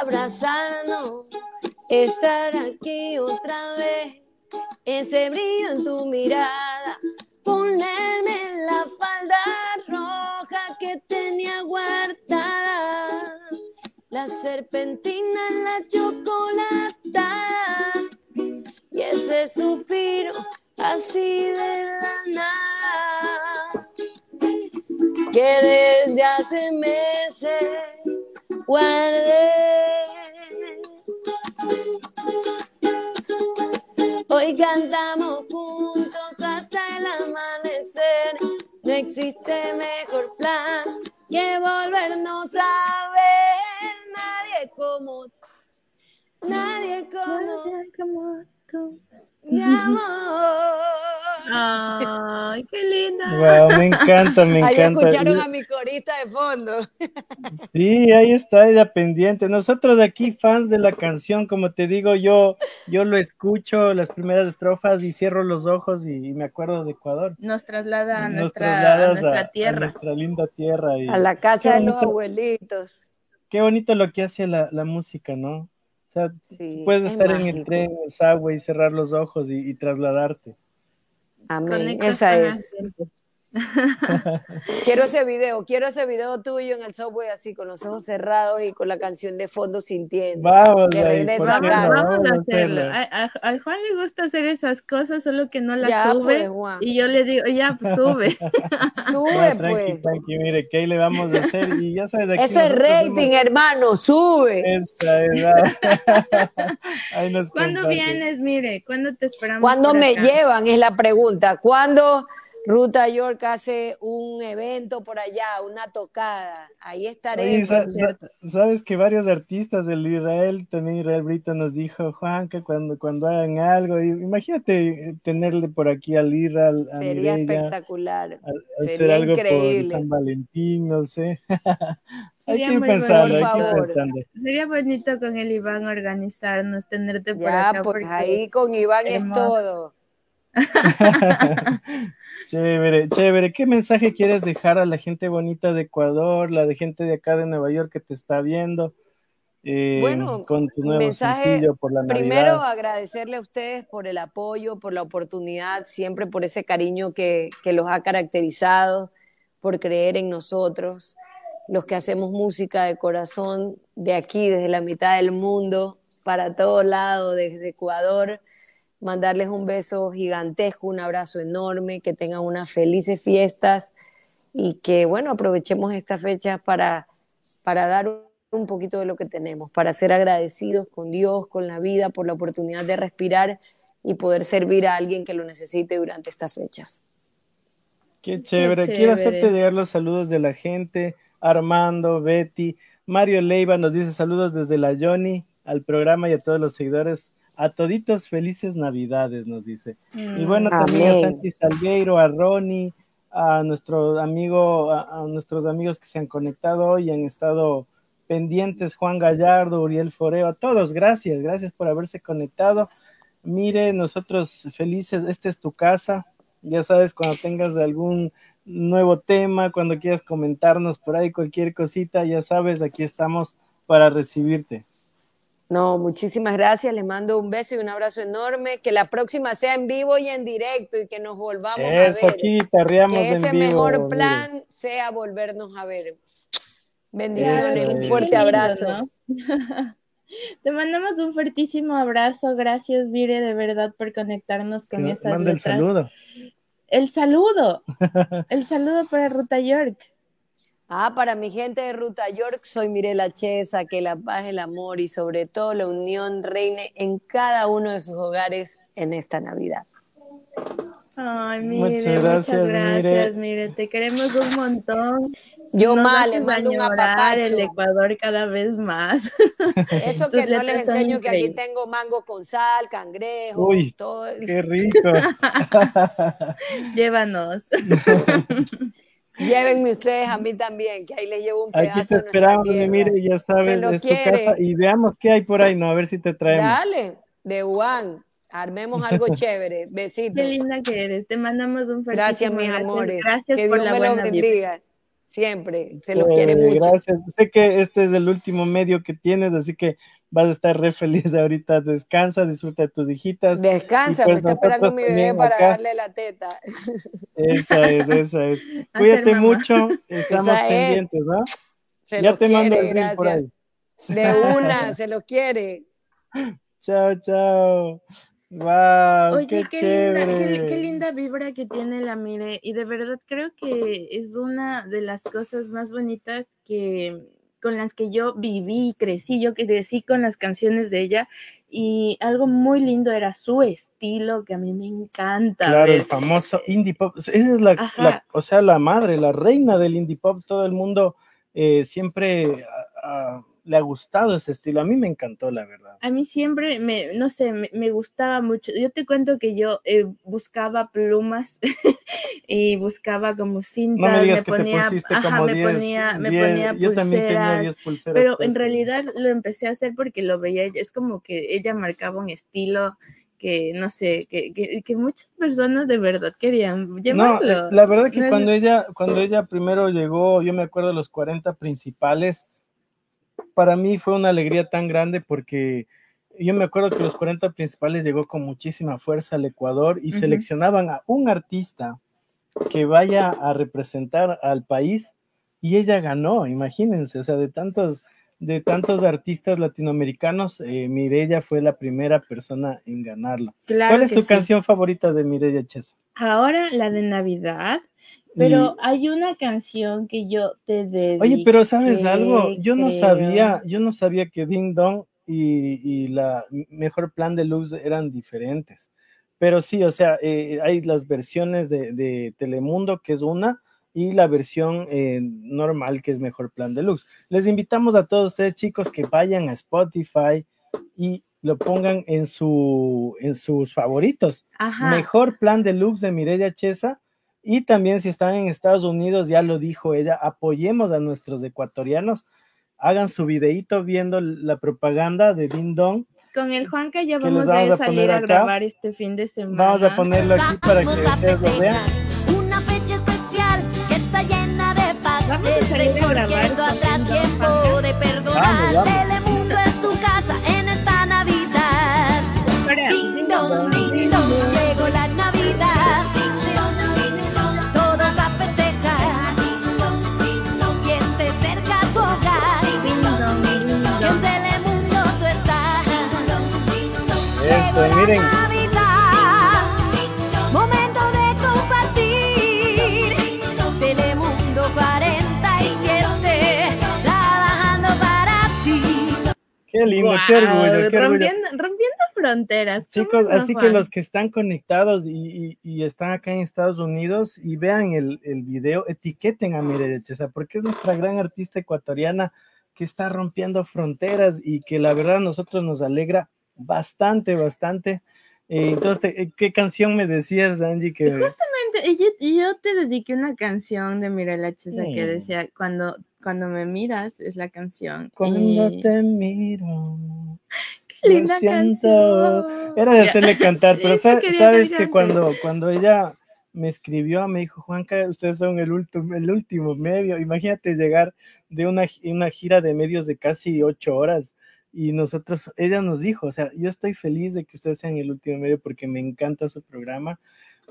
abrazarnos, estar aquí otra vez, ese brillo en tu mirada, ponerme la falda roja que tenía guardada, la serpentina, la chocolatada. Y ese suspiro así de la nada. Que desde hace meses guardé. Hoy cantamos juntos hasta el amanecer. No existe mejor plan que volvernos a ver. Nadie como, nadie como Como tú. Mi amor. Ay, qué linda. Wow, me encanta, me Ahí encanta. escucharon a mi corista de fondo. Sí, ahí está ella pendiente. Nosotros de aquí, fans de la canción, como te digo, yo, yo lo escucho las primeras estrofas y cierro los ojos y, y me acuerdo de Ecuador. Nos traslada a Nos nuestra, a trasladas nuestra a- a tierra. nuestra linda tierra. Y A la casa de los abuelitos. Qué bonito lo que hace la, la música, ¿no? O sea, Sí, puedes es estar en el tren, en el subway, cerrar los ojos y, y trasladarte. Amén. Conectas Esa es. gente. [laughs] Quiero ese video, quiero ese video tuyo en el subway así con los ojos cerrados y con la canción de fondo sintiendo. Vamos, De ahí, regreso ¿por a qué no? Vamos a hacerlo. A, Juan le gusta hacer esas cosas, solo que no las Ya, sube. pues, Juan. y yo le digo, ya, pues sube. [laughs] Sube, No, tranqui, pues. tranqui, mire, que ahí le vamos a hacer y ya sabes, aquí Eso es rating, somos- hermano, sube. Esa es la- [laughs] Ahí nos ¿Cuándo compartes. vienes? Mire, ¿cuándo te esperamos? ¿Cuándo me acá? llevan? Es la pregunta. ¿Cuándo Ruta York hace un evento por allá, una tocada? Ahí estaré. Oye, sa- por sa- cierto. sabes que varios artistas del Israel, también Israel Brito nos dijo, Juan, que cuando, cuando hagan algo, imagínate eh, tenerle por aquí al Israel, a Sería Mireia, espectacular. a- a hacer Sería algo increíble. por San Valentín, no sé. [laughs] hay que ir pensando, hay que pensando. Sería bonito con el Iván organizarnos, tenerte por Ya, acá. pues porque- ahí con Iván es hermoso. todo. [laughs] [laughs] Chévere, chévere. ¿Qué mensaje quieres dejar a la gente bonita de Ecuador, la de gente de acá de Nueva York que te está viendo? eh, Bueno, con tu nuevo mensaje, sencillo por la Primero, agradecerle a ustedes por el apoyo, por la oportunidad, siempre por ese cariño que, que los ha caracterizado, por creer en nosotros, los que hacemos música de corazón, de aquí, desde la mitad del mundo, para todo lado, desde Ecuador. Mandarles un beso gigantesco, un abrazo enorme, que tengan unas felices fiestas y que, bueno, aprovechemos esta fecha para, para dar un- poquito de lo que tenemos, para ser agradecidos con Dios, con la vida, por la oportunidad de respirar y poder servir a alguien que lo necesite durante estas fechas. Qué chévere. chévere. Quiero hacerte llegar los saludos de la gente. Armando, Betty, Mario Leiva nos dice saludos desde la Johnny al programa y a todos los seguidores. A toditos felices Navidades, nos dice. Y bueno, también a. Santi Salgueiro, a Ronnie, a nuestro amigo, a, a nuestros amigos que se han conectado hoy y han estado pendientes, Juan Gallardo, Uriel Foreo, a todos, gracias, gracias por haberse conectado. Mire, nosotros felices, esta es tu casa. Ya sabes, cuando tengas algún nuevo tema, cuando quieras comentarnos por ahí cualquier cosita, ya sabes, aquí estamos para recibirte. No, muchísimas gracias, les mando un beso y un abrazo enorme, que la próxima sea en vivo y en directo y que nos volvamos Eso a ver. aquí, perreamos que en ese vivo. mejor mire. plan sea volvernos a ver. Bendiciones, Eso un fuerte abrazo. ¿no? [laughs] Te mandamos un fuertísimo abrazo. Gracias, Vire, de verdad, por conectarnos con esas Manda el letras. saludo. El saludo. [laughs] El saludo para Ruta York. Ah, para mi gente de Ruta York, soy Mirela Chesa, que la paz, el amor y sobre todo la unión reine en cada uno de sus hogares en esta Navidad. Ay, mire, Muchas muchas gracias, gracias, mire, te queremos un montón. Yo Nos más, les mando un añorar el apapacho. Ecuador cada vez más. [laughs] Eso que no les enseño que aquí tengo mango con sal, cangrejo, Uy, todo. Qué rico. [laughs] Llévanos. [laughs] Llévenme ustedes a mí también, que ahí les llevo un pedazo. Aquí te esperamos, y tierra. mire, ya sabes, lo es tu quiere. casa y veamos qué hay por ahí, ¿no? A ver si te traemos. Dale, de Juan, armemos algo [laughs] chévere. Besitos. Qué linda que eres. Te mandamos un fuerte Gracias, mis amores. Gracias que por Dios la me buena vibra. bendiga. Siempre. Se Eh, quiere mucho. Gracias. Sé que este es el último medio que tienes, así que vas a estar re feliz ahorita. Descansa, disfruta de tus hijitas. Descansa, pues me está esperando mi bebé para acá. darle la teta. Esa es, esa es. [laughs] Cuídate mucho, estamos Esa es. pendientes, ¿no? Se ya te mando el link por gracias. ahí. De una, [laughs] se los quiere. Chao, chao. Wow, Oye, qué, qué, linda, qué, qué linda vibra que tiene la Mire. Y de verdad creo que es una de las cosas más bonitas que con las que yo viví y crecí. Yo crecí con las canciones de ella. Y algo muy lindo era su estilo, que a mí me encanta. Claro, el famoso indie pop. Esa es la, o sea, la madre, la reina del indie pop. Todo el mundo eh, siempre le ha gustado ese estilo. A mí me encantó, la verdad. A mí siempre me, no sé, me, me gustaba mucho. Yo te cuento que yo eh, buscaba plumas [laughs] y buscaba como cintas, No me digas que ponía, te pusiste ajá, como me 10. ponía, me 10, ponía yo también tenía pulseras, 10 pulseras. pero en realidad lo empecé a hacer porque lo veía, ella- es como que ella marcaba un estilo que, no sé, que, que, que muchas personas de verdad querían No, eh, la verdad que cuando ella, cuando ella primero llegó, yo me acuerdo los 40 principales, para mí fue una alegría tan grande porque yo me acuerdo que los 40 principales llegó con muchísima fuerza al Ecuador y seleccionaban a un artista que vaya a representar al país y ella ganó, imagínense, o sea, de tantos, de tantos artistas latinoamericanos, eh, Mireya fue la primera persona en ganarlo. Claro ¿Cuál es tu sí. canción favorita de Mireya Chesa? Ahora la de Navidad, pero hay una canción que yo te dediqué. Oye, pero ¿sabes algo? Yo no sabía, yo no sabía que Ding Dong y, y la Mejor Plan de Luz eran diferentes. Pero sí, o sea, eh, hay las versiones de, de Telemundo, que es una, y la versión eh, normal, que es Mejor Plan Deluxe. Les invitamos a todos ustedes, chicos, que vayan a Spotify y lo pongan en, su, en sus favoritos. Ajá. Mejor Plan Deluxe de Mireya Chesa. Y también si están en Estados Unidos, ya lo dijo ella, apoyemos a nuestros ecuatorianos, hagan su videíto viendo la propaganda de Ding Dong. Con el Juanca ya vamos vamos a salir a acá. grabar este fin de semana. Vamos a ponerlo aquí para que ustedes lo vean. festejar una fecha especial que está llena de paz. Vamos a salir a grabar Recorriendo con atrás tiempo de perdonar. Vamos, vamos. Telemundo es tu casa en esta Navidad. Ding dong, Miren. Momento de compartir. Telemundo 47, trabajando para ti. Qué lindo, qué Guau, orgullo, qué orgullo. rompiendo, fronteras. ¿cómo Chicos, así que los que están conectados y, y- y están acá en Estados Unidos y vean el, el video, etiqueten a Mireya Chesa, porque es nuestra gran artista ecuatoriana que está rompiendo fronteras y que la verdad a nosotros nos alegra bastante, bastante. Eh, entonces, te- ¿qué canción me decías, Angie? Que Y yo, yo te dediqué una canción de Mirela Chesa que decía, cuando, cuando me miras, es la canción. cuando y- te miro, ¡Qué linda canción! Era de hacerle cantar, [laughs] pero sa- sabes que cuando, cuando ella me escribió, me dijo, Juanca, ustedes son el último, el último medio. Imagínate llegar de una, una gira de medios de casi ocho horas y nosotros, ella nos dijo, o sea, yo estoy feliz de que ustedes sean el último medio porque me encanta su programa,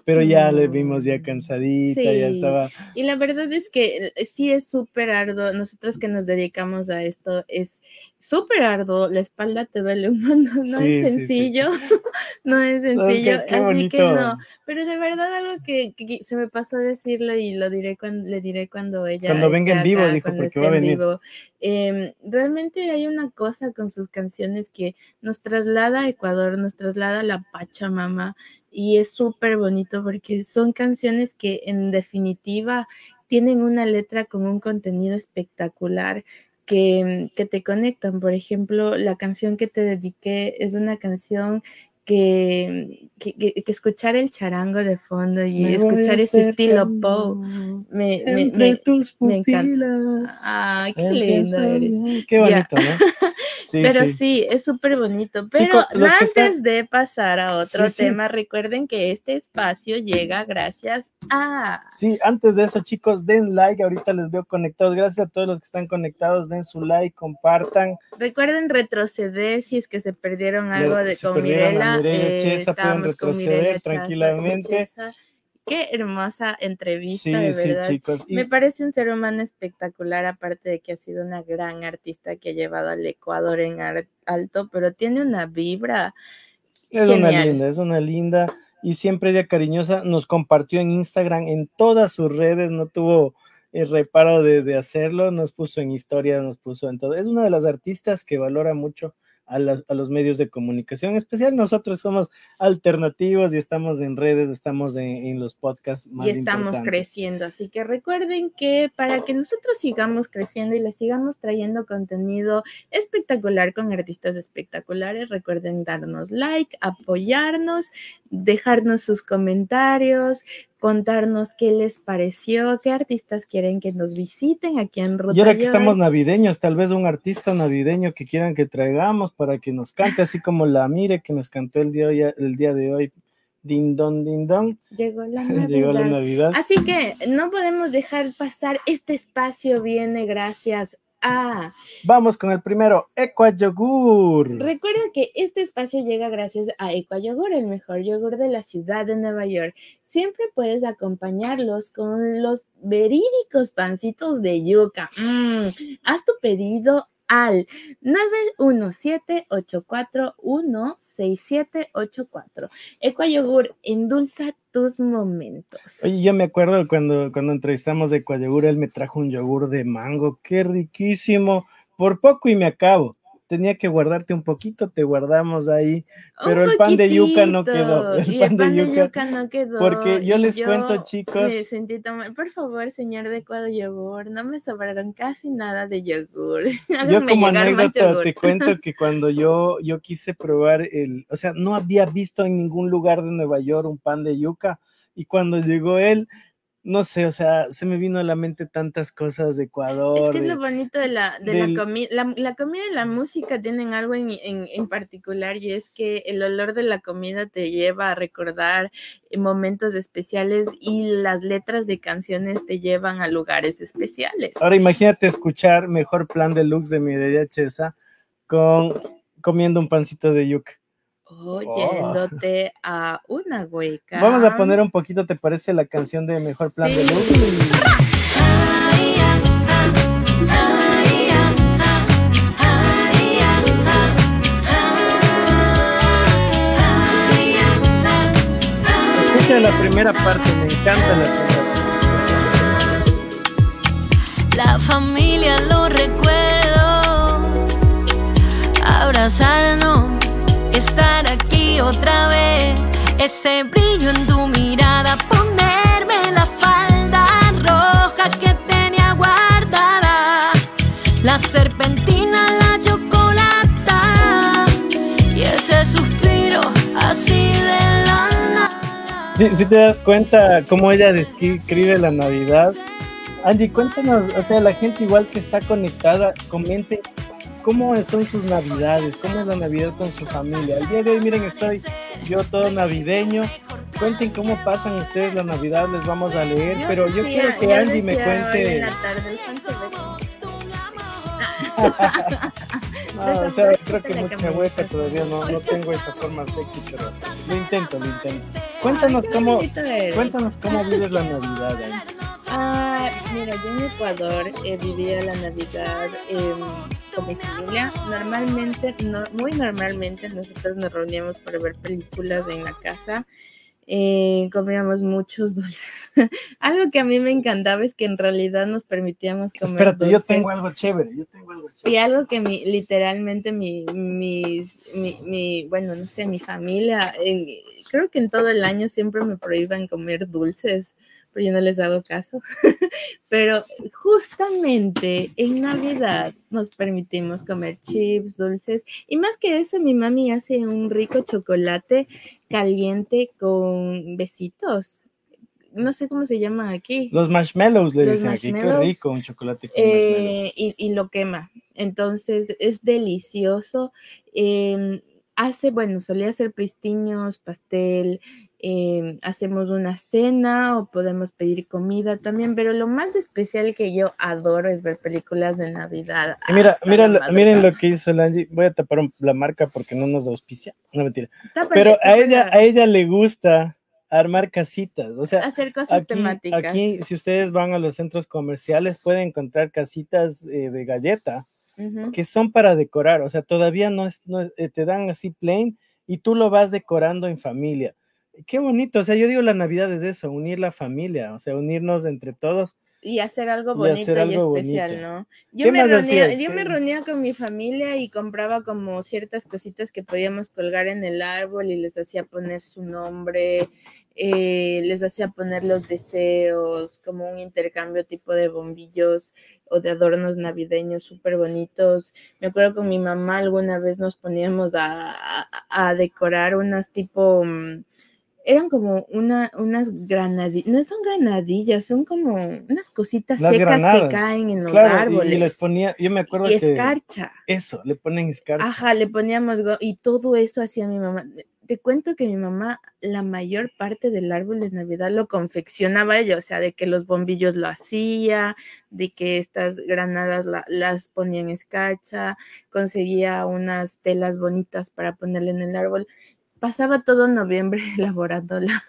pero ya le vimos ya cansadita, ya sí. estaba, Y la verdad es que eh, sí es súper arduo. Nosotros que nos dedicamos a esto es súper arduo. La espalda te duele un montón, no Sí, es sí, sí. sencillo. [laughs] [laughs] No es No, sencillo, así que no. Pero de verdad algo que, que- se me pasó decirlo y lo diré cuando le diré cuando ella Cuando venga en vivo, acá, dijo, porque va a en venir. vivo. Em, realmente hay una cosa con sus canciones que nos traslada a Ecuador, nos traslada a la Pachamama y es súper bonito porque son canciones que en definitiva tienen una letra con un contenido espectacular que, que te conectan. Por ejemplo, la canción que te dediqué es una canción que, que, que- escuchar el charango de fondo y Me escuchar ese estilo Poe me, me- me- tus me encanta. Ay, qué lindo eres. Qué bonito, ¿no? [laughs] Sí, Pero sí. sí, es súper bonito. Pero antes están- de pasar a otro Sí, sí. tema, recuerden que este espacio llega gracias a... Sí, antes de eso, chicos, den like. Ahorita les veo conectados. Gracias a todos los que están conectados. Den su like, compartan. Recuerden retroceder si es que se perdieron algo de con Mirela. Mireia Chesa, pueden retroceder tranquilamente. Chesa. Qué hermosa entrevista, Sí, de sí, verdad. chicos. Y Me parece un ser humano espectacular, aparte de que ha sido una gran artista que ha llevado al Ecuador en alto, pero tiene una vibra. es una linda, es una linda. Y siempre ella cariñosa nos compartió en Instagram, en todas sus redes, no tuvo el reparo de, de hacerlo, nos puso en historia, nos puso en todo. Es una de las artistas que valora mucho a, las- a los medios de comunicación, en especial nosotros somos alternativos y estamos en redes, estamos en, en los podcasts más y estamos creciendo. Así que recuerden que para que nosotros sigamos creciendo y les sigamos trayendo contenido espectacular con artistas espectaculares, recuerden darnos like, apoyarnos, dejarnos sus comentarios, contarnos qué les pareció, qué artistas quieren que nos visiten aquí en Ruta Y ahora que estamos navideños, tal vez un artista navideño que quieran que traigamos para que nos cante, así como la Mire que nos cantó el día, hoy- el día de hoy. Din don, din don. Llegó la [laughs] Llegó la Navidad. Navidad. Así que no podemos dejar pasar este espacio, viene gracias a... Vamos con el primero, Equa Yogur. Recuerda que este espacio llega gracias a Equa Yogur, el mejor yogur de la ciudad de Nueva York. Siempre puedes acompañarlos con los verídicos pancitos de yuca. Mm, Haz tu pedido al 917-841-6784. Equa Yogur endulza tus momentos. Oye, yo me acuerdo cuando, cuando entrevistamos a Equa Yogur, él me trajo un yogur de mango, qué riquísimo. Por poco y me acabo. Tenía que guardarte un poquito, te guardamos ahí. Pero el pan de yuca no quedó, [laughs] el y pan el de pan de yuca, yuca no quedó. porque yo les cuento, chicos. Me sentí. Por favor, señor de Ecuador Yogur, no me sobraron casi nada de yogur. [laughs] Yo como anécdota te cuento que [laughs] cuando yo, yo quise probar el, o sea, no había visto en ningún lugar de Nueva York un pan de yuca y cuando llegó él, no sé, o sea, se me vino a la mente tantas cosas de Ecuador. Es que es lo bonito de la, de del- la comida. La, la comida y la música tienen algo en, en, en particular y es que el olor de la comida te lleva a recordar eh, momentos especiales y las letras de canciones te llevan a lugares especiales. Ahora imagínate escuchar Mejor Plan Deluxe de Mireia Chesa con comiendo un pancito de yuca. Oyéndote a una hueca. Vamos a poner un poquito, ¿te parece la canción de Mejor Plan Sí. Deluxe? Escucha la primera parte, me encanta la primera La familia lo recuerdo. Abrazarnos, estar otra vez. Ese brillo en tu mirada, ponerme la falda roja que tenía guardada. La serpentina, la chocolata. Y ese suspiro así de la nada. Si, si te das cuenta cómo ella describe la Navidad, Angie, cuéntanos, o sea, la gente igual que está conectada, comente cómo son sus Navidades, cómo es la Navidad con su familia. El día de hoy, miren, estoy yo todo navideño. Cuenten cómo pasan ustedes la Navidad, les vamos a leer, pero yo quiero que yo Angie me cuente. en la tarde, [laughs] [laughs] No, o sea, creo que mucha hueca todavía no, no tengo esa forma sexy, pero lo intento, lo intento. Cuéntanos Ay, cómo, cuéntanos cómo vives la Navidad. Angie. Ah, mira, yo en Ecuador he vivido la Navidad em, con mi familia. Normalmente, no, muy normalmente, nosotros nos reuníamos para ver películas en la casa. Eh, comíamos muchos [laughs] dulces. algo que a mí me encantaba es que en realidad nos permitíamos comer Espérate, yo dulces. tengo algo chévere, yo tengo algo Y chévere. algo que mi, literalmente mi, mis, mi, mi- bueno, no sé, mi familia, creo que en todo el año siempre me prohíban comer dulces, pero yo no les hago caso. [laughs] pero justamente en Navidad nos permitimos comer chips, dulces, y más que eso, mi mami hace un rico chocolate caliente con besitos. No sé cómo se llaman aquí. Los marshmallows le Los dicen aquí, qué rico un chocolate con marshmallows. eh, y, y lo quema. Entonces es delicioso. Eh, hace, bueno, solía hacer pristiños, pastel, eh, hacemos una cena o podemos pedir comida también, pero lo más especial que yo adoro es ver películas de Navidad. Y mira, mira, lo- miren lo que hizo la Angie. Voy a tapar la marca porque no nos auspicia. No mentira. Tápale, Pero a ella, a ella le gusta armar casitas. O sea, hacer cosas aquí, temáticas. aquí, si ustedes van a los centros comerciales, pueden encontrar casitas eh, de galleta que son para decorar. O sea, todavía no es, no es- eh, te dan así plain y tú lo vas decorando en familia. Qué bonito. O sea, yo digo la Navidad es eso, unir la familia, o sea, unirnos entre todos. y hacer algo Y bonito y especial, bonito. ¿no? ¿Qué Yo me, reunía, yo me ¿Qué- reunía con mi familia y compraba como ciertas cositas que podíamos colgar en el árbol y les hacía poner su nombre, eh, les hacía poner los deseos, como un intercambio tipo de bombillos o de adornos navideños súper bonitos. Me acuerdo con mi mamá alguna vez nos poníamos a, a- a decorar unas tipo... mm, eran como una, unas granadillas, no son granadillas, son como unas cositas Las secas granadas. que caen en los Claro, árboles. y, les ponía, yo me acuerdo Y que escarcha. eso, le ponen escarcha. Ajá, le poníamos y todo eso hacía mi mamá. Te cuento que mi mamá la mayor parte del árbol de Navidad lo confeccionaba ella, o sea, de que los bombillos lo hacía, de que estas granadas la- las ponía en escarcha, conseguía unas telas bonitas para ponerle en el árbol. Pasaba todo noviembre [laughs] elaborando, la-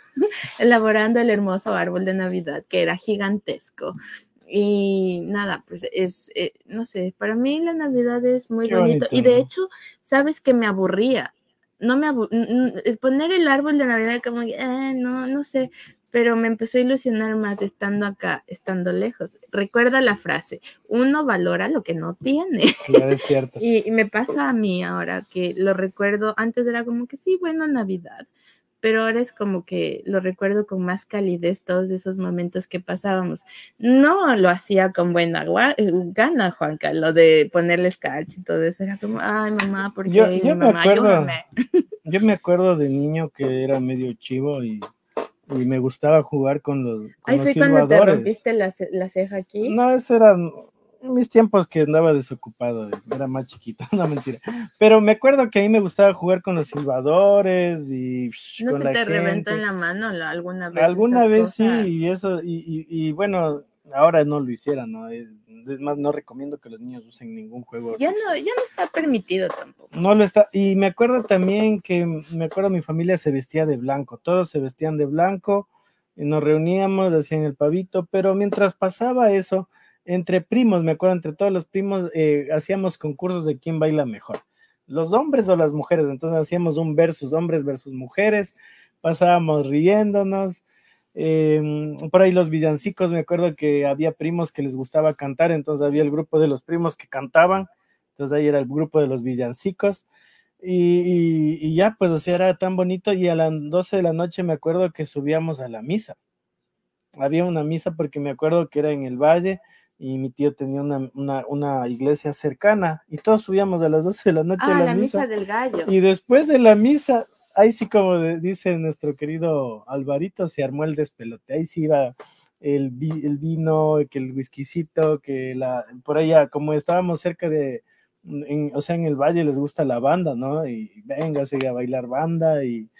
elaborando el hermoso árbol de Navidad, que era gigantesco. Y nada, pues es, eh, no sé, para mí la Navidad es muy bonito. bonito, Y de hecho, sabes que me aburría. No me poner el árbol de Navidad como "Ah, no, no sé, pero me empezó a ilusionar más estando acá, estando lejos. Recuerda la frase, uno valora lo que no tiene. Claro, es cierto. [laughs] Y, y me pasa a mí ahora que lo recuerdo, antes era como que sí, bueno, Navidad, pero ahora es como que lo recuerdo con más calidez todos esos momentos que pasábamos. No lo hacía con buena eh, gana, Juanca, lo de ponerle scratch y todo eso, era como, ay, mamá, ¿por qué? Yo- yo mi me mamá, acuerdo, ayúdame. [laughs] Yo me acuerdo de niño que era medio chivo y, y me gustaba jugar con los, con Ahí los fue cuando te rompiste la, la ceja aquí. No, eso eran mis tiempos que andaba desocupado, era más chiquito, [laughs] no mentira. Pero me acuerdo que a mí me gustaba jugar con los silbadores y ¿No con se la te reventó en la mano la- alguna vez? Alguna vez cosas? sí, y eso, y, y- y bueno, ahora no lo hicieran, ¿no? Es, es más, no recomiendo que los niños usen ningún juego. Ya no, ya no está permitido tampoco. No lo está. Y me acuerdo también que, me acuerdo mi familia se vestía de blanco, todos se vestían de blanco, y nos reuníamos, hacían el pavito, pero mientras pasaba eso, entre primos, me acuerdo, entre todos los primos, eh, hacíamos concursos de quién baila mejor, los hombres o las mujeres, entonces hacíamos un versus hombres versus mujeres, pasábamos riéndonos. Eh, por ahí los villancicos, me acuerdo que había primos que les gustaba cantar, entonces había el grupo de los primos que cantaban, entonces ahí era el grupo de los villancicos. Y, y- y ya, pues, o sea, era tan bonito. Y a las 12 de la noche me acuerdo que subíamos a la misa. Había una misa porque me acuerdo que era en el valle y mi tío tenía una, una, una iglesia cercana y todos subíamos a las 12 de la noche Ah, a la, la misa. misa del gallo. Y después de la misa, ahí sí, como dice nuestro querido Alvarito, se armó el despelote. Ahí sí iba el, vi- el vino, que el whiskycito, que la, por allá, como estábamos cerca de, en- o sea, en el valle les gusta la banda, ¿no? Y venga, a bailar banda y,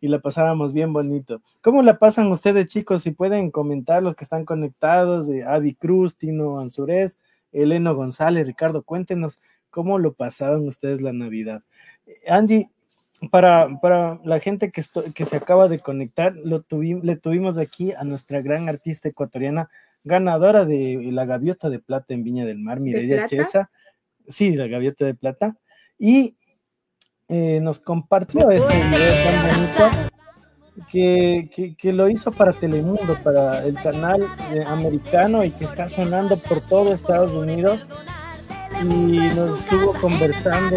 y la pasábamos bien bonito. ¿Cómo la pasan ustedes, chicos? Si pueden comentar los que están conectados, de Avi Cruz, Tino Ansures, Eleno González, Ricardo, cuéntenos cómo lo pasaban ustedes la Navidad. Eh, Angie, para, para la gente que, esto- que se acaba de conectar, lo tuvi- le tuvimos aquí a nuestra gran artista ecuatoriana, ganadora de la Gaviota de Plata en Viña del Mar, Mireya? Chesa. Sí, la gaviota de plata. Y eh, nos compartió este video tan bonito que, que- que lo hizo para Telemundo, para el canal eh, americano y que está sonando por todo Estados Unidos. Y nos estuvo conversando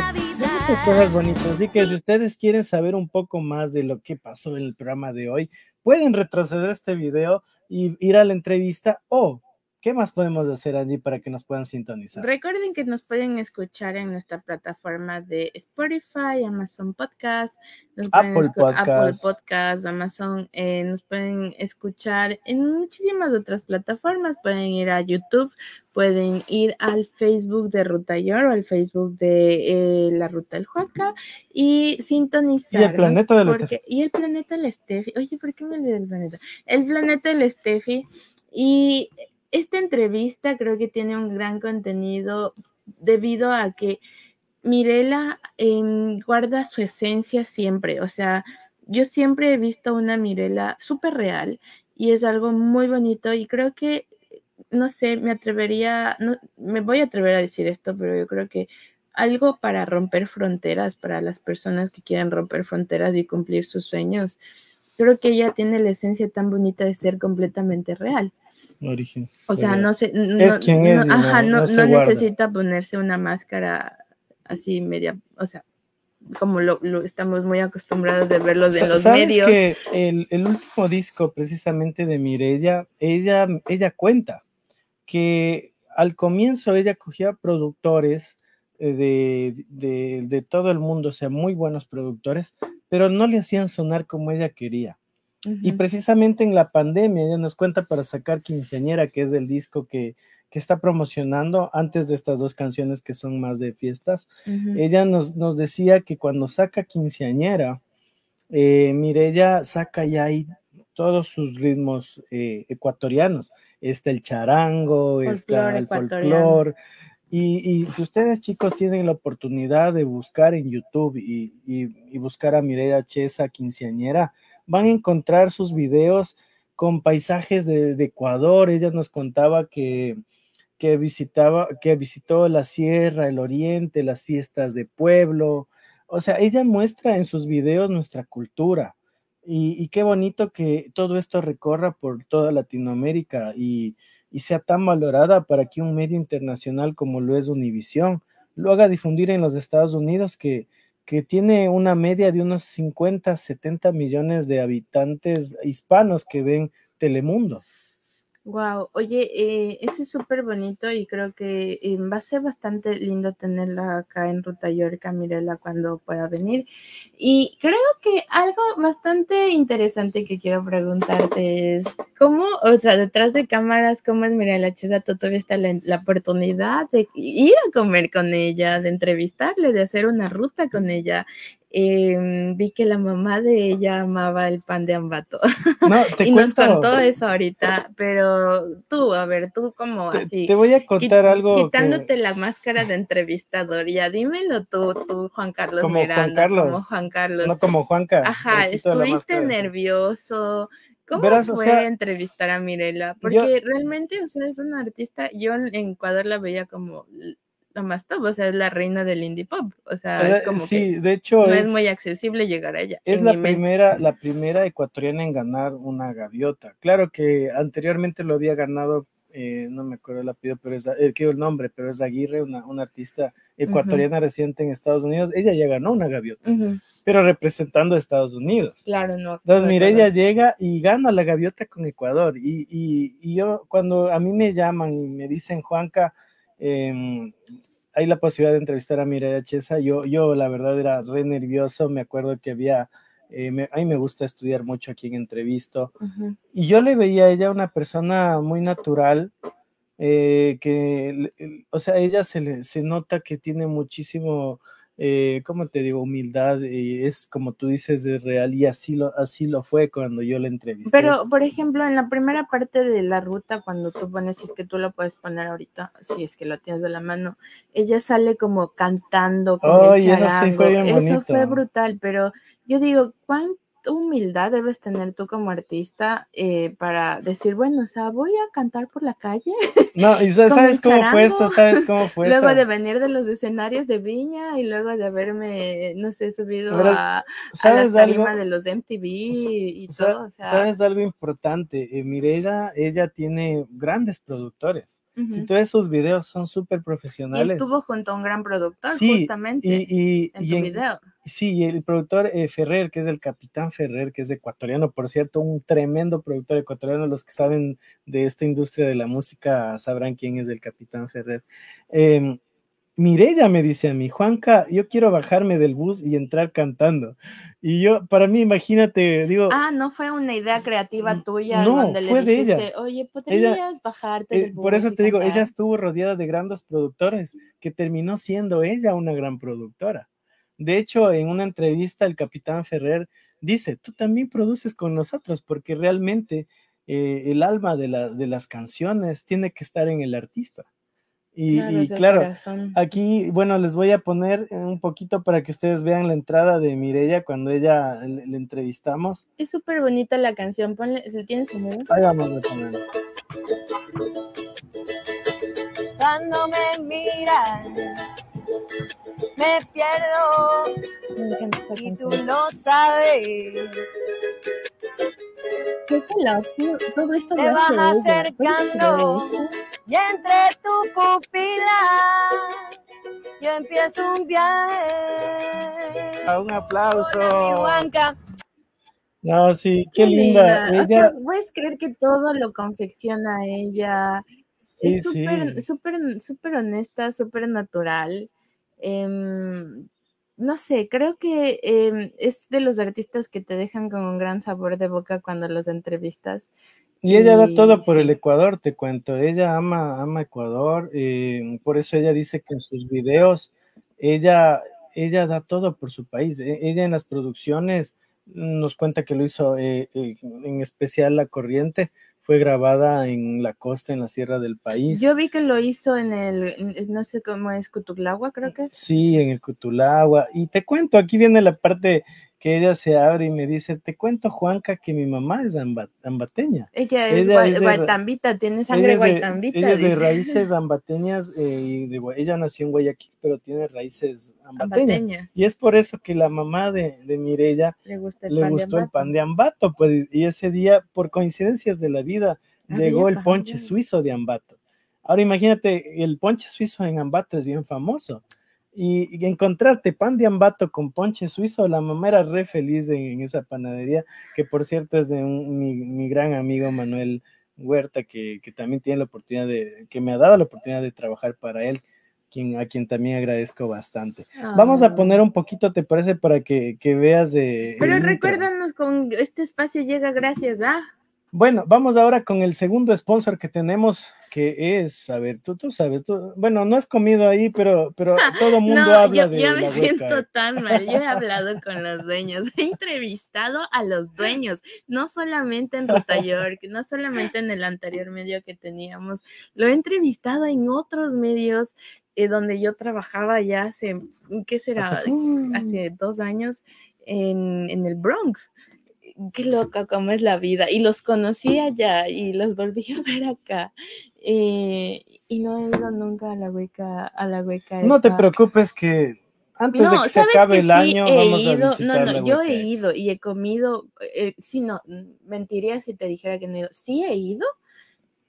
muchas cosas bonitas. Así que si ustedes quieren saber un poco más de lo que pasó en el programa de hoy, pueden retroceder este video y ir a la entrevista o ¿qué más podemos hacer allí para que nos puedan sintonizar? Recuerden que nos pueden escuchar en nuestra plataforma de Spotify, Amazon Podcast, nos Apple escu- Apple Podcast. Podcast, Amazon, eh, nos pueden escuchar en muchísimas otras plataformas, pueden ir a YouTube, pueden ir al Facebook de Ruta Yor o al Facebook de eh, la Ruta del Juaca y sintonizar. Y el planeta del Estefi. Y el planeta del Steffi. Oye, ¿por qué me olvidé del planeta? El planeta del Steffi. Y esta entrevista creo que tiene un gran contenido debido a que Mirela em, guarda su esencia siempre. O sea, yo siempre he visto una Mirela súper real y es algo muy bonito y creo que, no sé, me atrevería, no, me voy a atrever a decir esto, pero yo creo que algo para romper fronteras, para las personas que quieren romper fronteras y cumplir sus sueños. Creo que ella tiene la esencia tan bonita de ser completamente real. Origen. O sea, no sé, no, Es quien no- es y ajá, no- se necesita ponerse una máscara así media, o sea, como lo, lo estamos muy acostumbrados de verlos en los ¿Sabes medios. que el, el último disco precisamente de Mirella, ella, ella cuenta que al comienzo ella cogía productores eh, de, de, de todo el mundo, o sea, muy buenos productores, pero no le hacían sonar como ella quería. Y Ujú. precisamente en la pandemia, ella nos cuenta para sacar Quinceañera, que es el disco que, que está promocionando antes de estas dos canciones que son más de fiestas. Ujú. Ella nos, nos decía que cuando saca Quinceañera, eh, Mirella saca ya ahí todos sus ritmos eh, ecuatorianos. Está el charango, está el folclore. Y, y si ustedes chicos tienen la oportunidad de buscar en YouTube y, y- y buscar a Mireya Chesa quinceañera, van a encontrar sus videos con paisajes de, Ecuador. Ella nos contaba que, que visitaba, que visitó la sierra, el oriente, las fiestas de pueblo. O sea, ella muestra en sus videos nuestra cultura. Y, y qué bonito que todo esto recorra por toda Latinoamérica y, y sea tan valorada para que un medio internacional como lo es Univisión lo haga difundir en los Estados Unidos, que, que tiene una media de unos 50, 70 millones de habitantes hispanos que ven Telemundo. Wow, oye, eh, eso es súper bonito y creo que eh, va a ser bastante lindo tenerla acá en Ruta Yorca, Mirela, cuando pueda venir. Y creo que algo bastante interesante que quiero preguntarte es, ¿cómo, o sea, detrás de cámaras, cómo es Mirela Chesa? ¿Tú tuviste la, la oportunidad de ir a comer con ella, de entrevistarle, de hacer una ruta con ella? Eh, vi que la mamá de ella amaba el pan de ambato. No, te [laughs] y nos contó eso ahorita, pero tú, a ver, tú como te, así, te voy a qui- contar algo que- quitándote la máscara de entrevistador, ya dímelo tú, tú, Juan Carlos Como Juan Miranda, como Juan Carlos. no como Juanca. Ajá, estuviste nervioso. ¿Cómo Verás, o fue sea, entrevistar a Mirela? yo- Porque realmente, o sea, es una artista, yo en Ecuador la veía como más top, o sea, es la reina del indie pop, o sea, Eh, es como sí, que de hecho no es, es, muy accesible llegar a ella. es la mente. primera, la primera ecuatoriana en ganar una gaviota. Claro que anteriormente lo había ganado, eh, no me acuerdo el apellido, pero es eh, que el nombre, pero es Aguirre, una, una artista ecuatoriana residente en Estados Unidos. Ella ya ganó una gaviota, pero representando a Estados Unidos. Claro, no. Entonces, Mireya recuerdo. llega y gana la gaviota con Ecuador. Y, y- y yo, cuando a mí me llaman y me dicen, Juanca, em, hay la posibilidad de entrevistar a Mireya Chesa, yo, yo la verdad era re nervioso. Me acuerdo que había, eh, me- a mí me gusta estudiar mucho aquí en entrevisto. Y yo le veía a ella una persona muy natural, eh, que, o sea, ella se, le, se nota que tiene muchísimo, eh, ¿cómo te digo? Humildad, y es como tú dices, es real, y así lo, así lo fue cuando yo la entrevisté. Pero, por ejemplo, en la primera parte de la ruta, cuando tú pones, si es que tú lo puedes poner ahorita, si es que lo tienes de la mano, ella sale como cantando con el eso sí fue bien Eso fue brutal, pero yo digo, ¿cuánto? ¿Cuánta humildad debes tener tú como artista eh, para decir, bueno, o sea, voy a cantar por la calle? [laughs] No, y ¿sabes cómo fue esto? ¿Sabes cómo fue luego esto? de venir de los escenarios de Viña y luego de haberme, no sé, subido a, a la ¿Sabes algo? tarima de los MTV y todo, o sea, ¿Sabes algo importante? Eh, ella tiene grandes productores. Si tú ves sus videos, son súper y profesionales. estuvo junto a un gran productor Sí, justamente Y, y, en y tu en- video. Sí, y el productor eh, Ferrer, que es el capitán Ferrer, que es ecuatoriano, por cierto, un tremendo productor ecuatoriano. Los que saben de esta industria de la música sabrán quién es el capitán Ferrer. Eh, Mirella me dice a mí, Juanca, yo quiero bajarme del bus y entrar cantando. Y yo, para mí, imagínate, digo, Ah, no fue una idea creativa N- tuya no, donde fue le de dijiste, ella. oye, podrías bajarte eh, del por eso bus y te digo, ella cantar?" estuvo rodeada de grandes productores, que terminó siendo ella una gran productora. De hecho, en una entrevista, el capitán Ferrer dice, tú también produces con nosotros, porque realmente eh, el alma de, la- de las canciones tiene que estar en el artista. Y Claro, y. Aquí, bueno, les voy a poner un poquito para que ustedes vean la entrada de Mirella cuando ella le, le entrevistamos. Es súper bonita la canción, ponle, si tienes como Ahí vamos a poner. Cuando me miras, me pierdo Me y tú lo sabes. Todo esto Te vas hace ella. ¿Puedes acercando. Y entre tu pupila, yo empiezo un viaje. Ah, un aplauso. No, sí, qué, linda. O Ella, sea, puedes creer que todo lo confecciona ella. sí, es súper, sí. súper, súper honesta, súper natural. Em, no sé, creo que em, es de los artistas que te dejan con un gran sabor de boca cuando los entrevistas. Y ella da todo por el. Ecuador, te cuento. Ella ama, ama Ecuador. eh, por eso ella dice que en sus videos ella, ella da todo por su país. E- Ella en las producciones nos cuenta que lo hizo eh, en especial La Corriente. Fue grabada en la costa, en la sierra del país. Yo vi que lo hizo en el, no sé cómo es, Cutuglagua, creo que es. Sí, en el Cutulagua. Y te cuento, aquí viene la parte que ella se abre y me dice, te cuento, Juanca, que mi mamá es amba- ambateña. Ella es Ella de- guaitambita, tiene sangre guaitambita. ella es de raíces [laughs] ambateñas eh, y de ella nació en Guayaquil, pero tiene raíces ambateñas. Ambateñas. Y es por eso que la mamá de, de Mirella Le gusta el le pan de gustó el pan de ambato, pues, y ese día, por coincidencias de la vida, Había llegó el ponche suizo de ambato. Ahora imagínate, el ponche suizo en ambato es bien famoso. Y, y encontrarte pan de ambato con ponche suizo, la mamá era re feliz en, en esa panadería, que por cierto es de un- mi, mi gran amigo Manuel Huerta, que, que también tiene la oportunidad de, que me ha dado la oportunidad de trabajar para él, quien, a quien también agradezco bastante. Vamos a Ah. poner un poquito, ¿te parece? Para que, que veas de... Pero recuérdanos con este espacio llega gracias a. Bueno, vamos ahora con el segundo sponsor que tenemos, que es, a ver, tú, tú sabes, tú- bueno, no has comido ahí, pero, pero [laughs] todo mundo No, habla yo, de yo me siento eh. tan mal. Yo he hablado con los dueños, he entrevistado a los dueños, no solamente en Ruta [laughs] York, no solamente en el anterior medio que teníamos, lo he entrevistado en otros medios eh, donde yo trabajaba ya hace, ¿qué será? Hace- Hace dos años en, en el Bronx. Qué loca cómo es la vida. Y los conocí allá y los volví a ver acá. Eh, y no he ido nunca a la hueca, a la hueca. No te preocupes que antes de No, que se acabe que el sí año vamos a ido, no, visitar no, la yo he ido y he comido, eh, sí, no, mentiría si te dijera que no he ido. Sí he ido,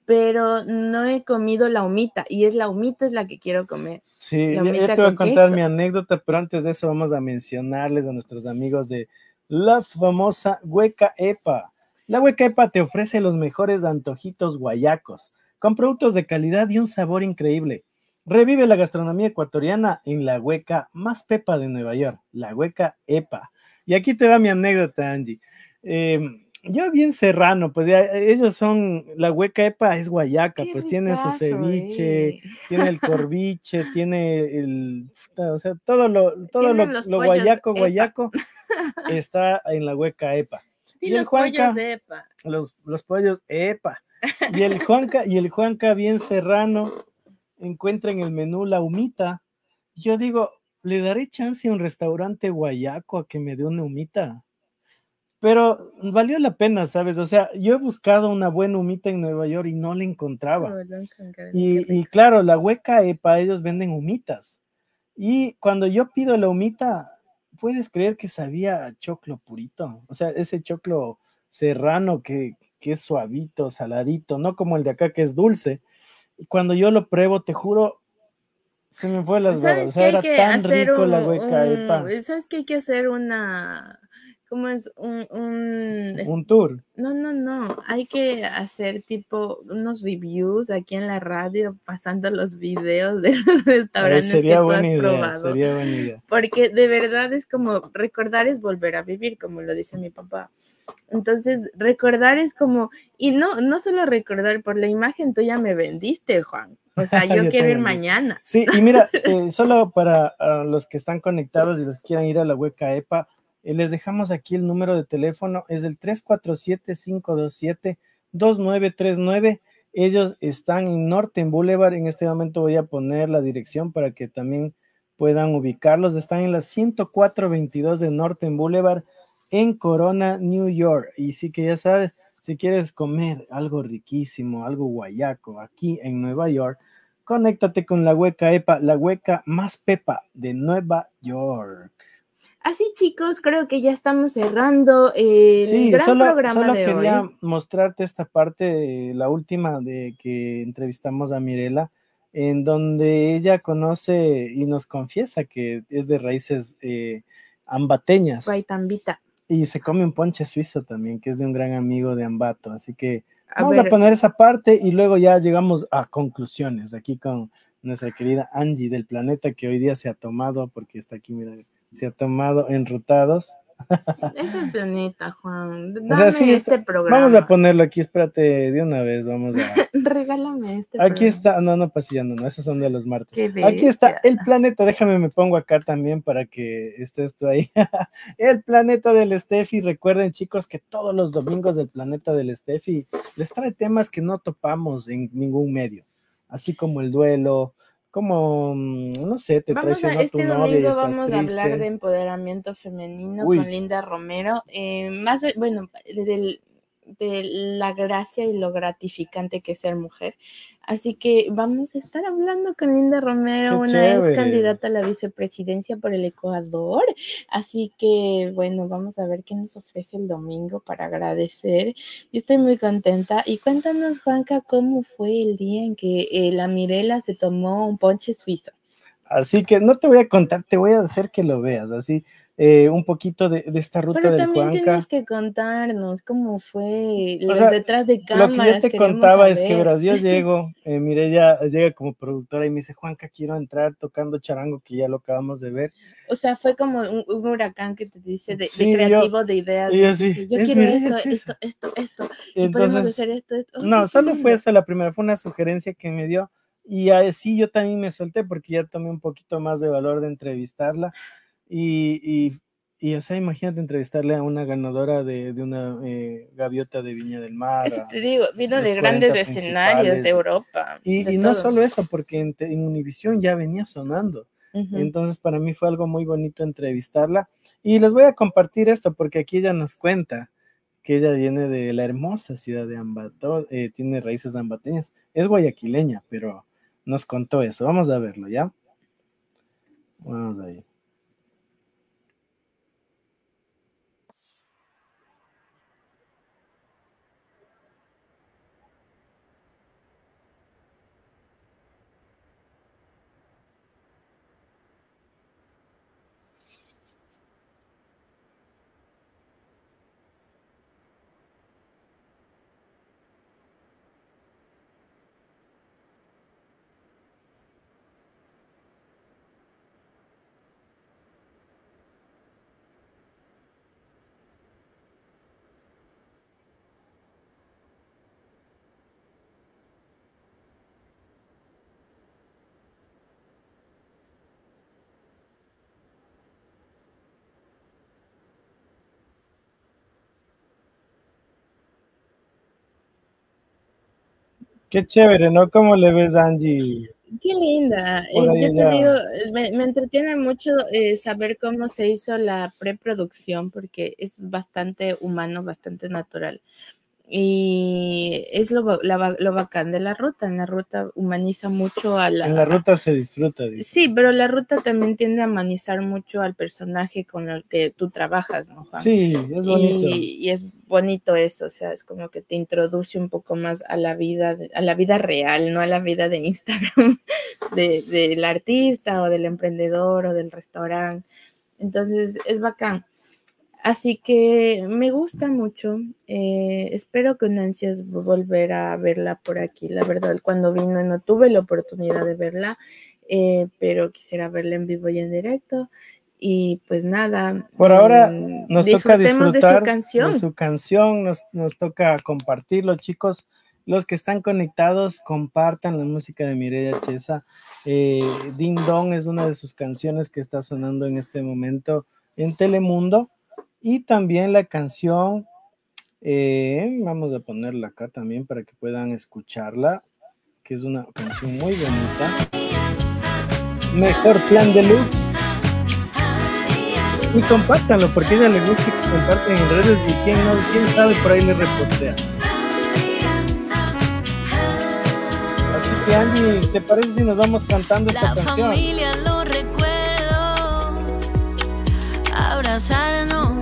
pero no he comido la humita y es la humita es la que quiero comer. Sí, ya, ya te voy a con contar queso. mi anécdota, pero antes de eso vamos a mencionarles a nuestros amigos de la famosa Hueca EPA. La Hueca EPA te ofrece los mejores antojitos guayacos, con productos de calidad y un sabor increíble. Revive la gastronomía ecuatoriana en la Hueca más pepa de Nueva York, la Hueca EPA. Y aquí te va mi anécdota, Angie. Eh, yo bien serrano, pues ya, ellos son, la Hueca EPA es guayaca, pues tiene su ceviche, eh. tiene el [laughs] corviche, tiene el, o sea, todo lo, todo lo, guayaco, Epa. guayaco [laughs] está en la hueca EPA. Y, Y el los Juanca, pollos epa. Los, los pollos EPA. Y el Juanca, y el Juanca bien serrano encuentra en el menú la humita. Yo digo, ¿le daré chance a un restaurante guayaco a que me dé una humita? Pero valió la pena, ¿sabes? O sea, yo he buscado una buena humita en Nueva York y no la encontraba. Y, y claro, la hueca EPA, ellos venden humitas. Y cuando yo pido la humita, puedes creer que sabía a choclo purito. O sea, ese choclo serrano que, que es suavito, saladito, no como el de acá que es dulce. Y cuando yo lo pruebo, te juro, se me fue las babas. O sea, era tan rico la hueca EPA. ¿Sabes que hay que hacer una... ¿Cómo es? Un... un es- Un tour. No, no, no. Hay que hacer tipo unos reviews aquí en la radio, pasando los videos de los [laughs] restaurantes que tú has idea, probado. sería buena idea. Porque de verdad es como recordar es volver a vivir, como lo dice mi papá. Entonces, recordar es como, y no, no solo recordar, por la imagen tú ya me vendiste, Juan. O sea, [laughs] yo Yo quiero ir mañana. Sí, y mira, eh, [laughs] solo para ah, los que están conectados y los que quieran ir a la hueca EPA, eh, les dejamos aquí el número de teléfono, es el 347-527-2939. Ellos están en Norton Boulevard, en este momento voy a poner la dirección para que también puedan ubicarlos. Están en la 10422 de Norton Boulevard en Corona, New York. Y sí que ya sabes, si quieres comer algo riquísimo, algo guayaco aquí en Nueva York, conéctate con la hueca EPA, la hueca más pepa de Nueva York. Así, chicos, creo que ya estamos cerrando el Sí, gran solo, programa solo de quería hoy. mostrarte esta parte, la última de que entrevistamos a Mirela, en donde ella conoce y nos confiesa que es de raíces eh, ambateñas Guaitambita. y se come un ponche suizo también, que es de un gran amigo de Ambato. Así que A vamos ver, a poner esa parte y luego ya llegamos a conclusiones aquí con nuestra querida Angie del planeta que hoy día se ha tomado, porque está aquí, mira, se ha tomado enrutados. es el planeta, Juan. [laughs] sea, Dame sí, este está- programa. Vamos a ponerlo aquí, espérate, de una vez, vamos a... [laughs] Regálame este Aquí programa. está, no, no, pasillando, no, esos son de los martes. Aquí está el planeta, déjame me pongo acá también para que estés tú ahí. [laughs] el planeta del Steffi, recuerden chicos que todos los domingos del planeta del Steffi les trae temas que no topamos en ningún medio, así como el duelo, como, mm, no sé, te Vamos a, este tu novia y domingo estás vamos a hablar de empoderamiento femenino Uy. con Linda Romero. eh, más, bueno, del- de la gracia y lo gratificante que es ser mujer. Así que vamos a estar hablando con Linda Romero, Qué una ex chévere. candidata a la vicepresidencia por el Ecuador. Así que, bueno, vamos a ver qué nos ofrece el domingo para agradecer. Yo estoy muy contenta. Y cuéntanos, Juanca, cómo fue el día en que eh, la Mirela se tomó un ponche suizo. Así que no te voy a contar, te voy a hacer que lo veas, así, eh, un poquito de, de esta ruta Pero del también Juanca. tienes que contarnos cómo fue O los sea, detrás de Lo que cámaras. yo te contaba es que saber. verás, yo llego, eh, Mireya llega como productora y me dice, Juanca, quiero entrar tocando charango, que ya lo acabamos de ver. O sea, fue como un, un huracán que te dice de, de Sí, yo- creativo, de ideas. y de yo sí, yo es quiero esto, esto, esto, esto. Y podemos Entonces, hacer esto, esto. no, solo fue esa la primera, fue una sugerencia que me dio y así yo también me solté porque ya tomé un poquito más de valor de entrevistarla y, y, y, o sea, imagínate entrevistarle a una ganadora de, de una eh, gaviota de Viña del Mar. Eso te digo, vino de grandes 40 escenarios de. Europa. Y, de y no solo eso, porque en, en Univisión ya venía sonando. Entonces, para mí fue algo muy bonito entrevistarla. Y les voy a compartir esto porque aquí ella nos cuenta que ella viene de la hermosa ciudad de Ambato, eh, tiene raíces ambateñas. Es guayaquileña, pero nos contó eso. Vamos a verlo, ¿ya? Vamos ahí. Qué chévere, ¿no? ¿Cómo le ves, Angie? Qué linda. Eh, ahí yo te ya. digo, me, me entretiene mucho eh, saber cómo se hizo la preproducción porque es bastante humano, bastante natural. Y es lo, la lo bacán de la ruta. En la ruta humaniza mucho a la... En la ruta se disfruta, dice. Sí, pero la ruta también tiende a humanizar mucho al personaje con el que tú trabajas, ¿no, Juan? Sí, es bonito. Y, y es bonito eso, o sea, es como que te introduce un poco más a la vida, de- a la vida real, no a la vida de Instagram [laughs] de- del artista o del emprendedor o del restaurante. Entonces, es bacán. Así que me gusta mucho. eh, espero con ansias volver a verla por aquí. La verdad, cuando vino no tuve la oportunidad de verla, eh, pero quisiera verla en vivo y en directo. Y pues nada. Por ahora mm, Nos toca disfrutar de su canción. de su canción, nos, nos toca compartirlo, chicos. Los que están conectados, compartan la música de Mireia Chesa. Eh, Ding Dong es una de sus canciones que está sonando en este momento en Telemundo. Y también la canción, eh, vamos a ponerla acá también para que puedan escucharla, que es una canción muy bonita. Mejor plan de luz. Y compártanlo, porque a ella le gusta que comparten en redes y quién, no, quién sabe por ahí le repostea. Así que Angie, ¿te parece si nos vamos cantando esta canción? Abrazarnos,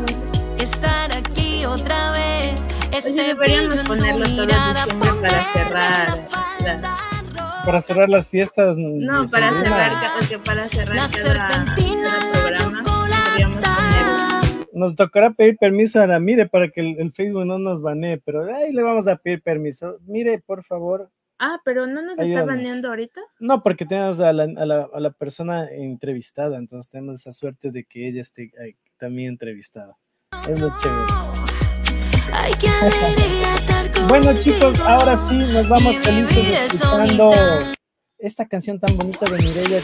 otra vez. Ese Oye, deberíamos ponerlo todo en mirada, diciembre para cerrar la. Para cerrar las fiestas. No, para cerrar, porque para cerrar La cada, serpentina, cada programa poner. Nos tocará pedir permiso a la Mire para que el, el Facebook no nos banee, pero ahí le vamos a pedir permiso. Mire, por favor. Ah, pero no nos está Ayúdanos. baneando ahorita. No, porque tenemos a la, a la- a la persona entrevistada, entonces tenemos esa suerte de que ella esté ahí también entrevistada. Es muy chévere. Ay, qué alegría estar [laughs] Bueno chicos, ahora sí nos vamos felices escuchando esta canción tan bonita de Mireia.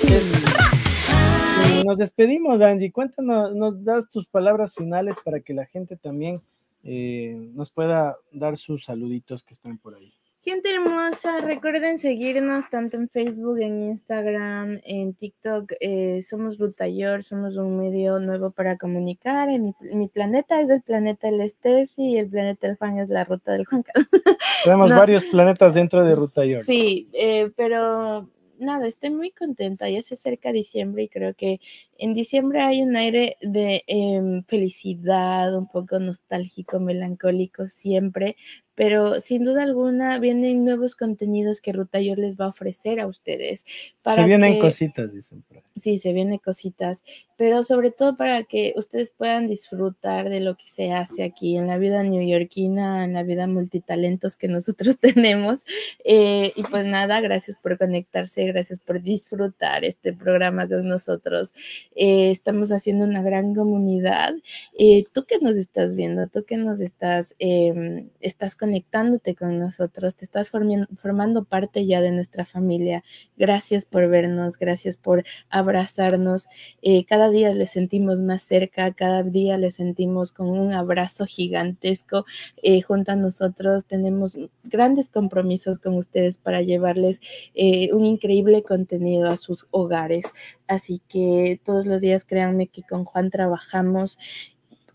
Y nos despedimos, Angie. Cuéntanos, nos das tus palabras finales para que la gente también eh, nos pueda dar sus saluditos que están por ahí. Gente hermosa, recuerden seguirnos tanto en Facebook, en Instagram, en TikTok. eh, somos Rutayor, somos un medio nuevo para comunicar. Mi, mi planeta es el planeta del Steffi y el planeta del Juan es la ruta del Juan. [laughs] Tenemos No. varios planetas dentro de Ruta York. Sí, eh, pero nada, estoy muy contenta. Ya se acerca diciembre y creo que en diciembre hay un aire de em, felicidad, un poco nostálgico, melancólico siempre, pero sin duda alguna vienen nuevos contenidos que Ruta York les va a ofrecer a ustedes. Se vienen que- cositas, dicen. Sí, se vienen cositas, pero sobre todo para que ustedes puedan disfrutar de lo que se hace aquí en la vida neoyorquina, en la vida multitalentos que nosotros [laughs] tenemos. Eh, y pues nada, gracias por conectarse, gracias por disfrutar este programa con nosotros. Eh, estamos haciendo una gran comunidad. Eh, tú que nos estás viendo, tú que nos estás, eh, estás conectándote con nosotros, te estás formando parte ya de nuestra familia. Gracias por vernos, gracias por abrazarnos. Eh, cada día le sentimos más cerca, cada día le sentimos con un abrazo gigantesco junto a nosotros. Tenemos grandes compromisos con ustedes para llevarles un increíble contenido a sus hogares. Así que todos los días créanme que con Juan trabajamos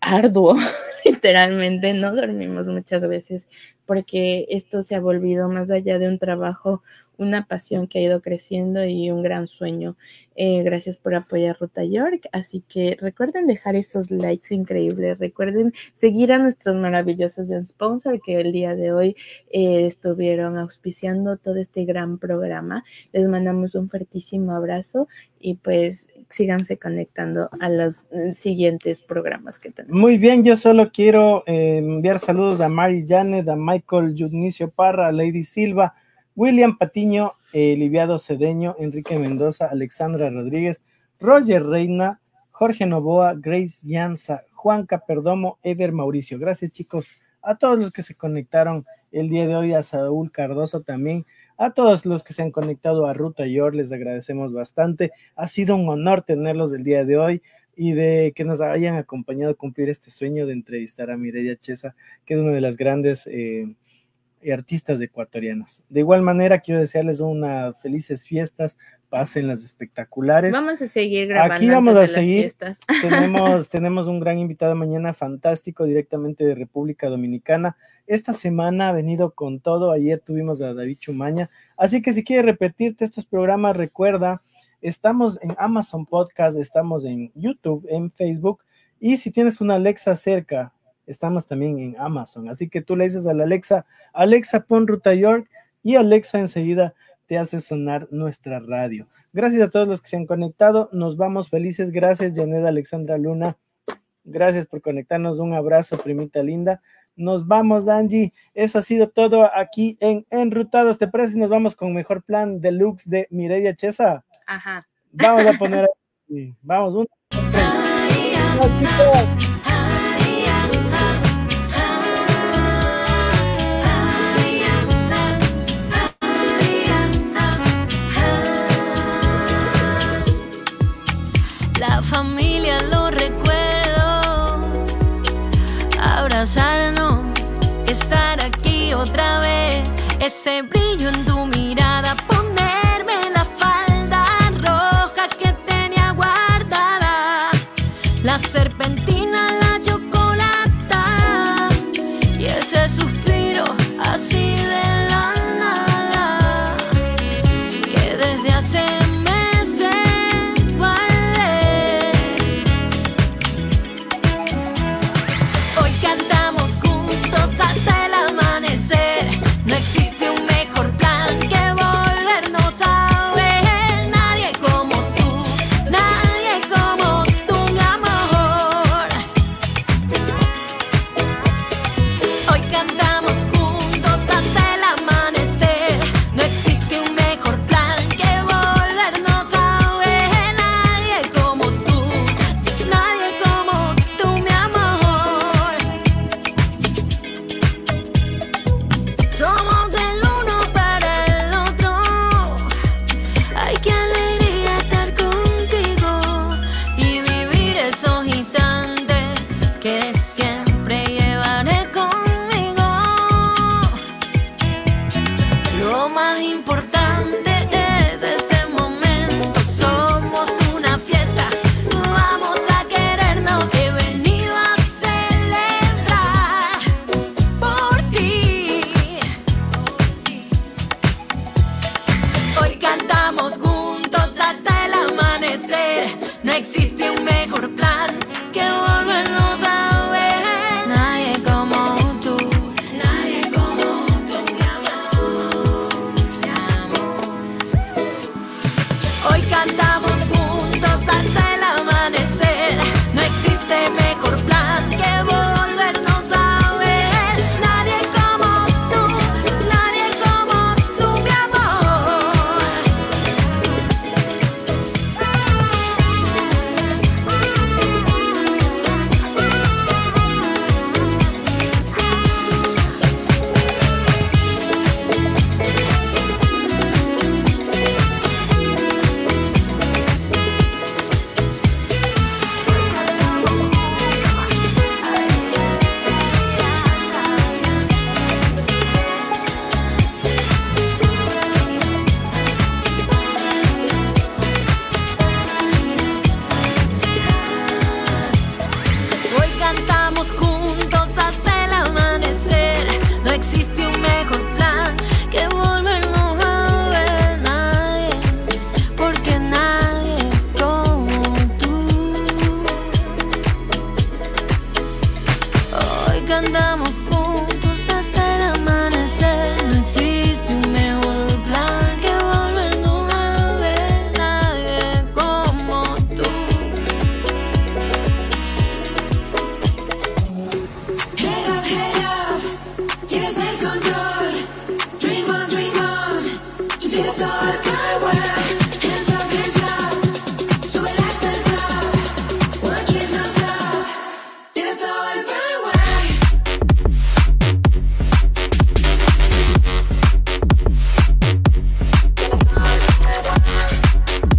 arduo, [laughs] literalmente, no dormimos muchas veces porque esto se ha volvido más allá de un trabajo, una pasión que ha ido creciendo y un gran sueño. Eh, gracias por apoyar Ruta York. Así que recuerden dejar esos likes increíbles. Recuerden seguir a nuestros maravillosos sponsors que el día de hoy eh, estuvieron auspiciando todo este gran programa. Les mandamos un fuertísimo abrazo y pues síganse conectando a los eh, siguientes programas que tenemos. Muy bien, yo solo quiero eh, enviar saludos a Mari Janet, a Michael Junicio Parra, a Lady Silva, William Patiño, eh, Liviado Cedeño, Enrique Mendoza, Alexandra Rodríguez, Roger Reina, Jorge Novoa, Grace Llanza, Juanca Perdomo, Eder Mauricio. Gracias chicos a todos los que se conectaron el día de hoy, a Saúl Cardoso también, a todos los que se han conectado a Ruta York, les agradecemos bastante. Ha sido un honor tenerlos el día de hoy y de que nos hayan acompañado a cumplir este sueño de entrevistar a Mireia Chesa, que es una de las grandes eh, y artistas ecuatorianos. De igual manera, quiero desearles unas felices fiestas, pasen las espectaculares. Vamos a seguir grabando. Aquí vamos a las seguir. fiestas. [laughs] Tenemos, tenemos un gran invitado mañana, fantástico, directamente de República Dominicana. Esta semana ha venido con todo. Ayer tuvimos a David Chumaña. Así que si quieres repetirte estos programas, recuerda, estamos en Amazon Podcast, estamos en YouTube, en Facebook. Y si tienes una Alexa cerca, estamos también en Amazon. Así que tú le dices a la Alexa, Alexa, pon Ruta York y Alexa enseguida te hace sonar nuestra radio. Gracias a todos los que se han conectado. Nos vamos felices. Gracias, Janet Alexandra Luna. Gracias por conectarnos. Un abrazo, primita linda. Nos vamos, Angie. Eso ha sido todo aquí en Enrutados. ¿Te parece? Nos vamos con mejor plan deluxe de Mireia Chesa. Ajá. Vamos a poner. Vamos. Chao, chicos.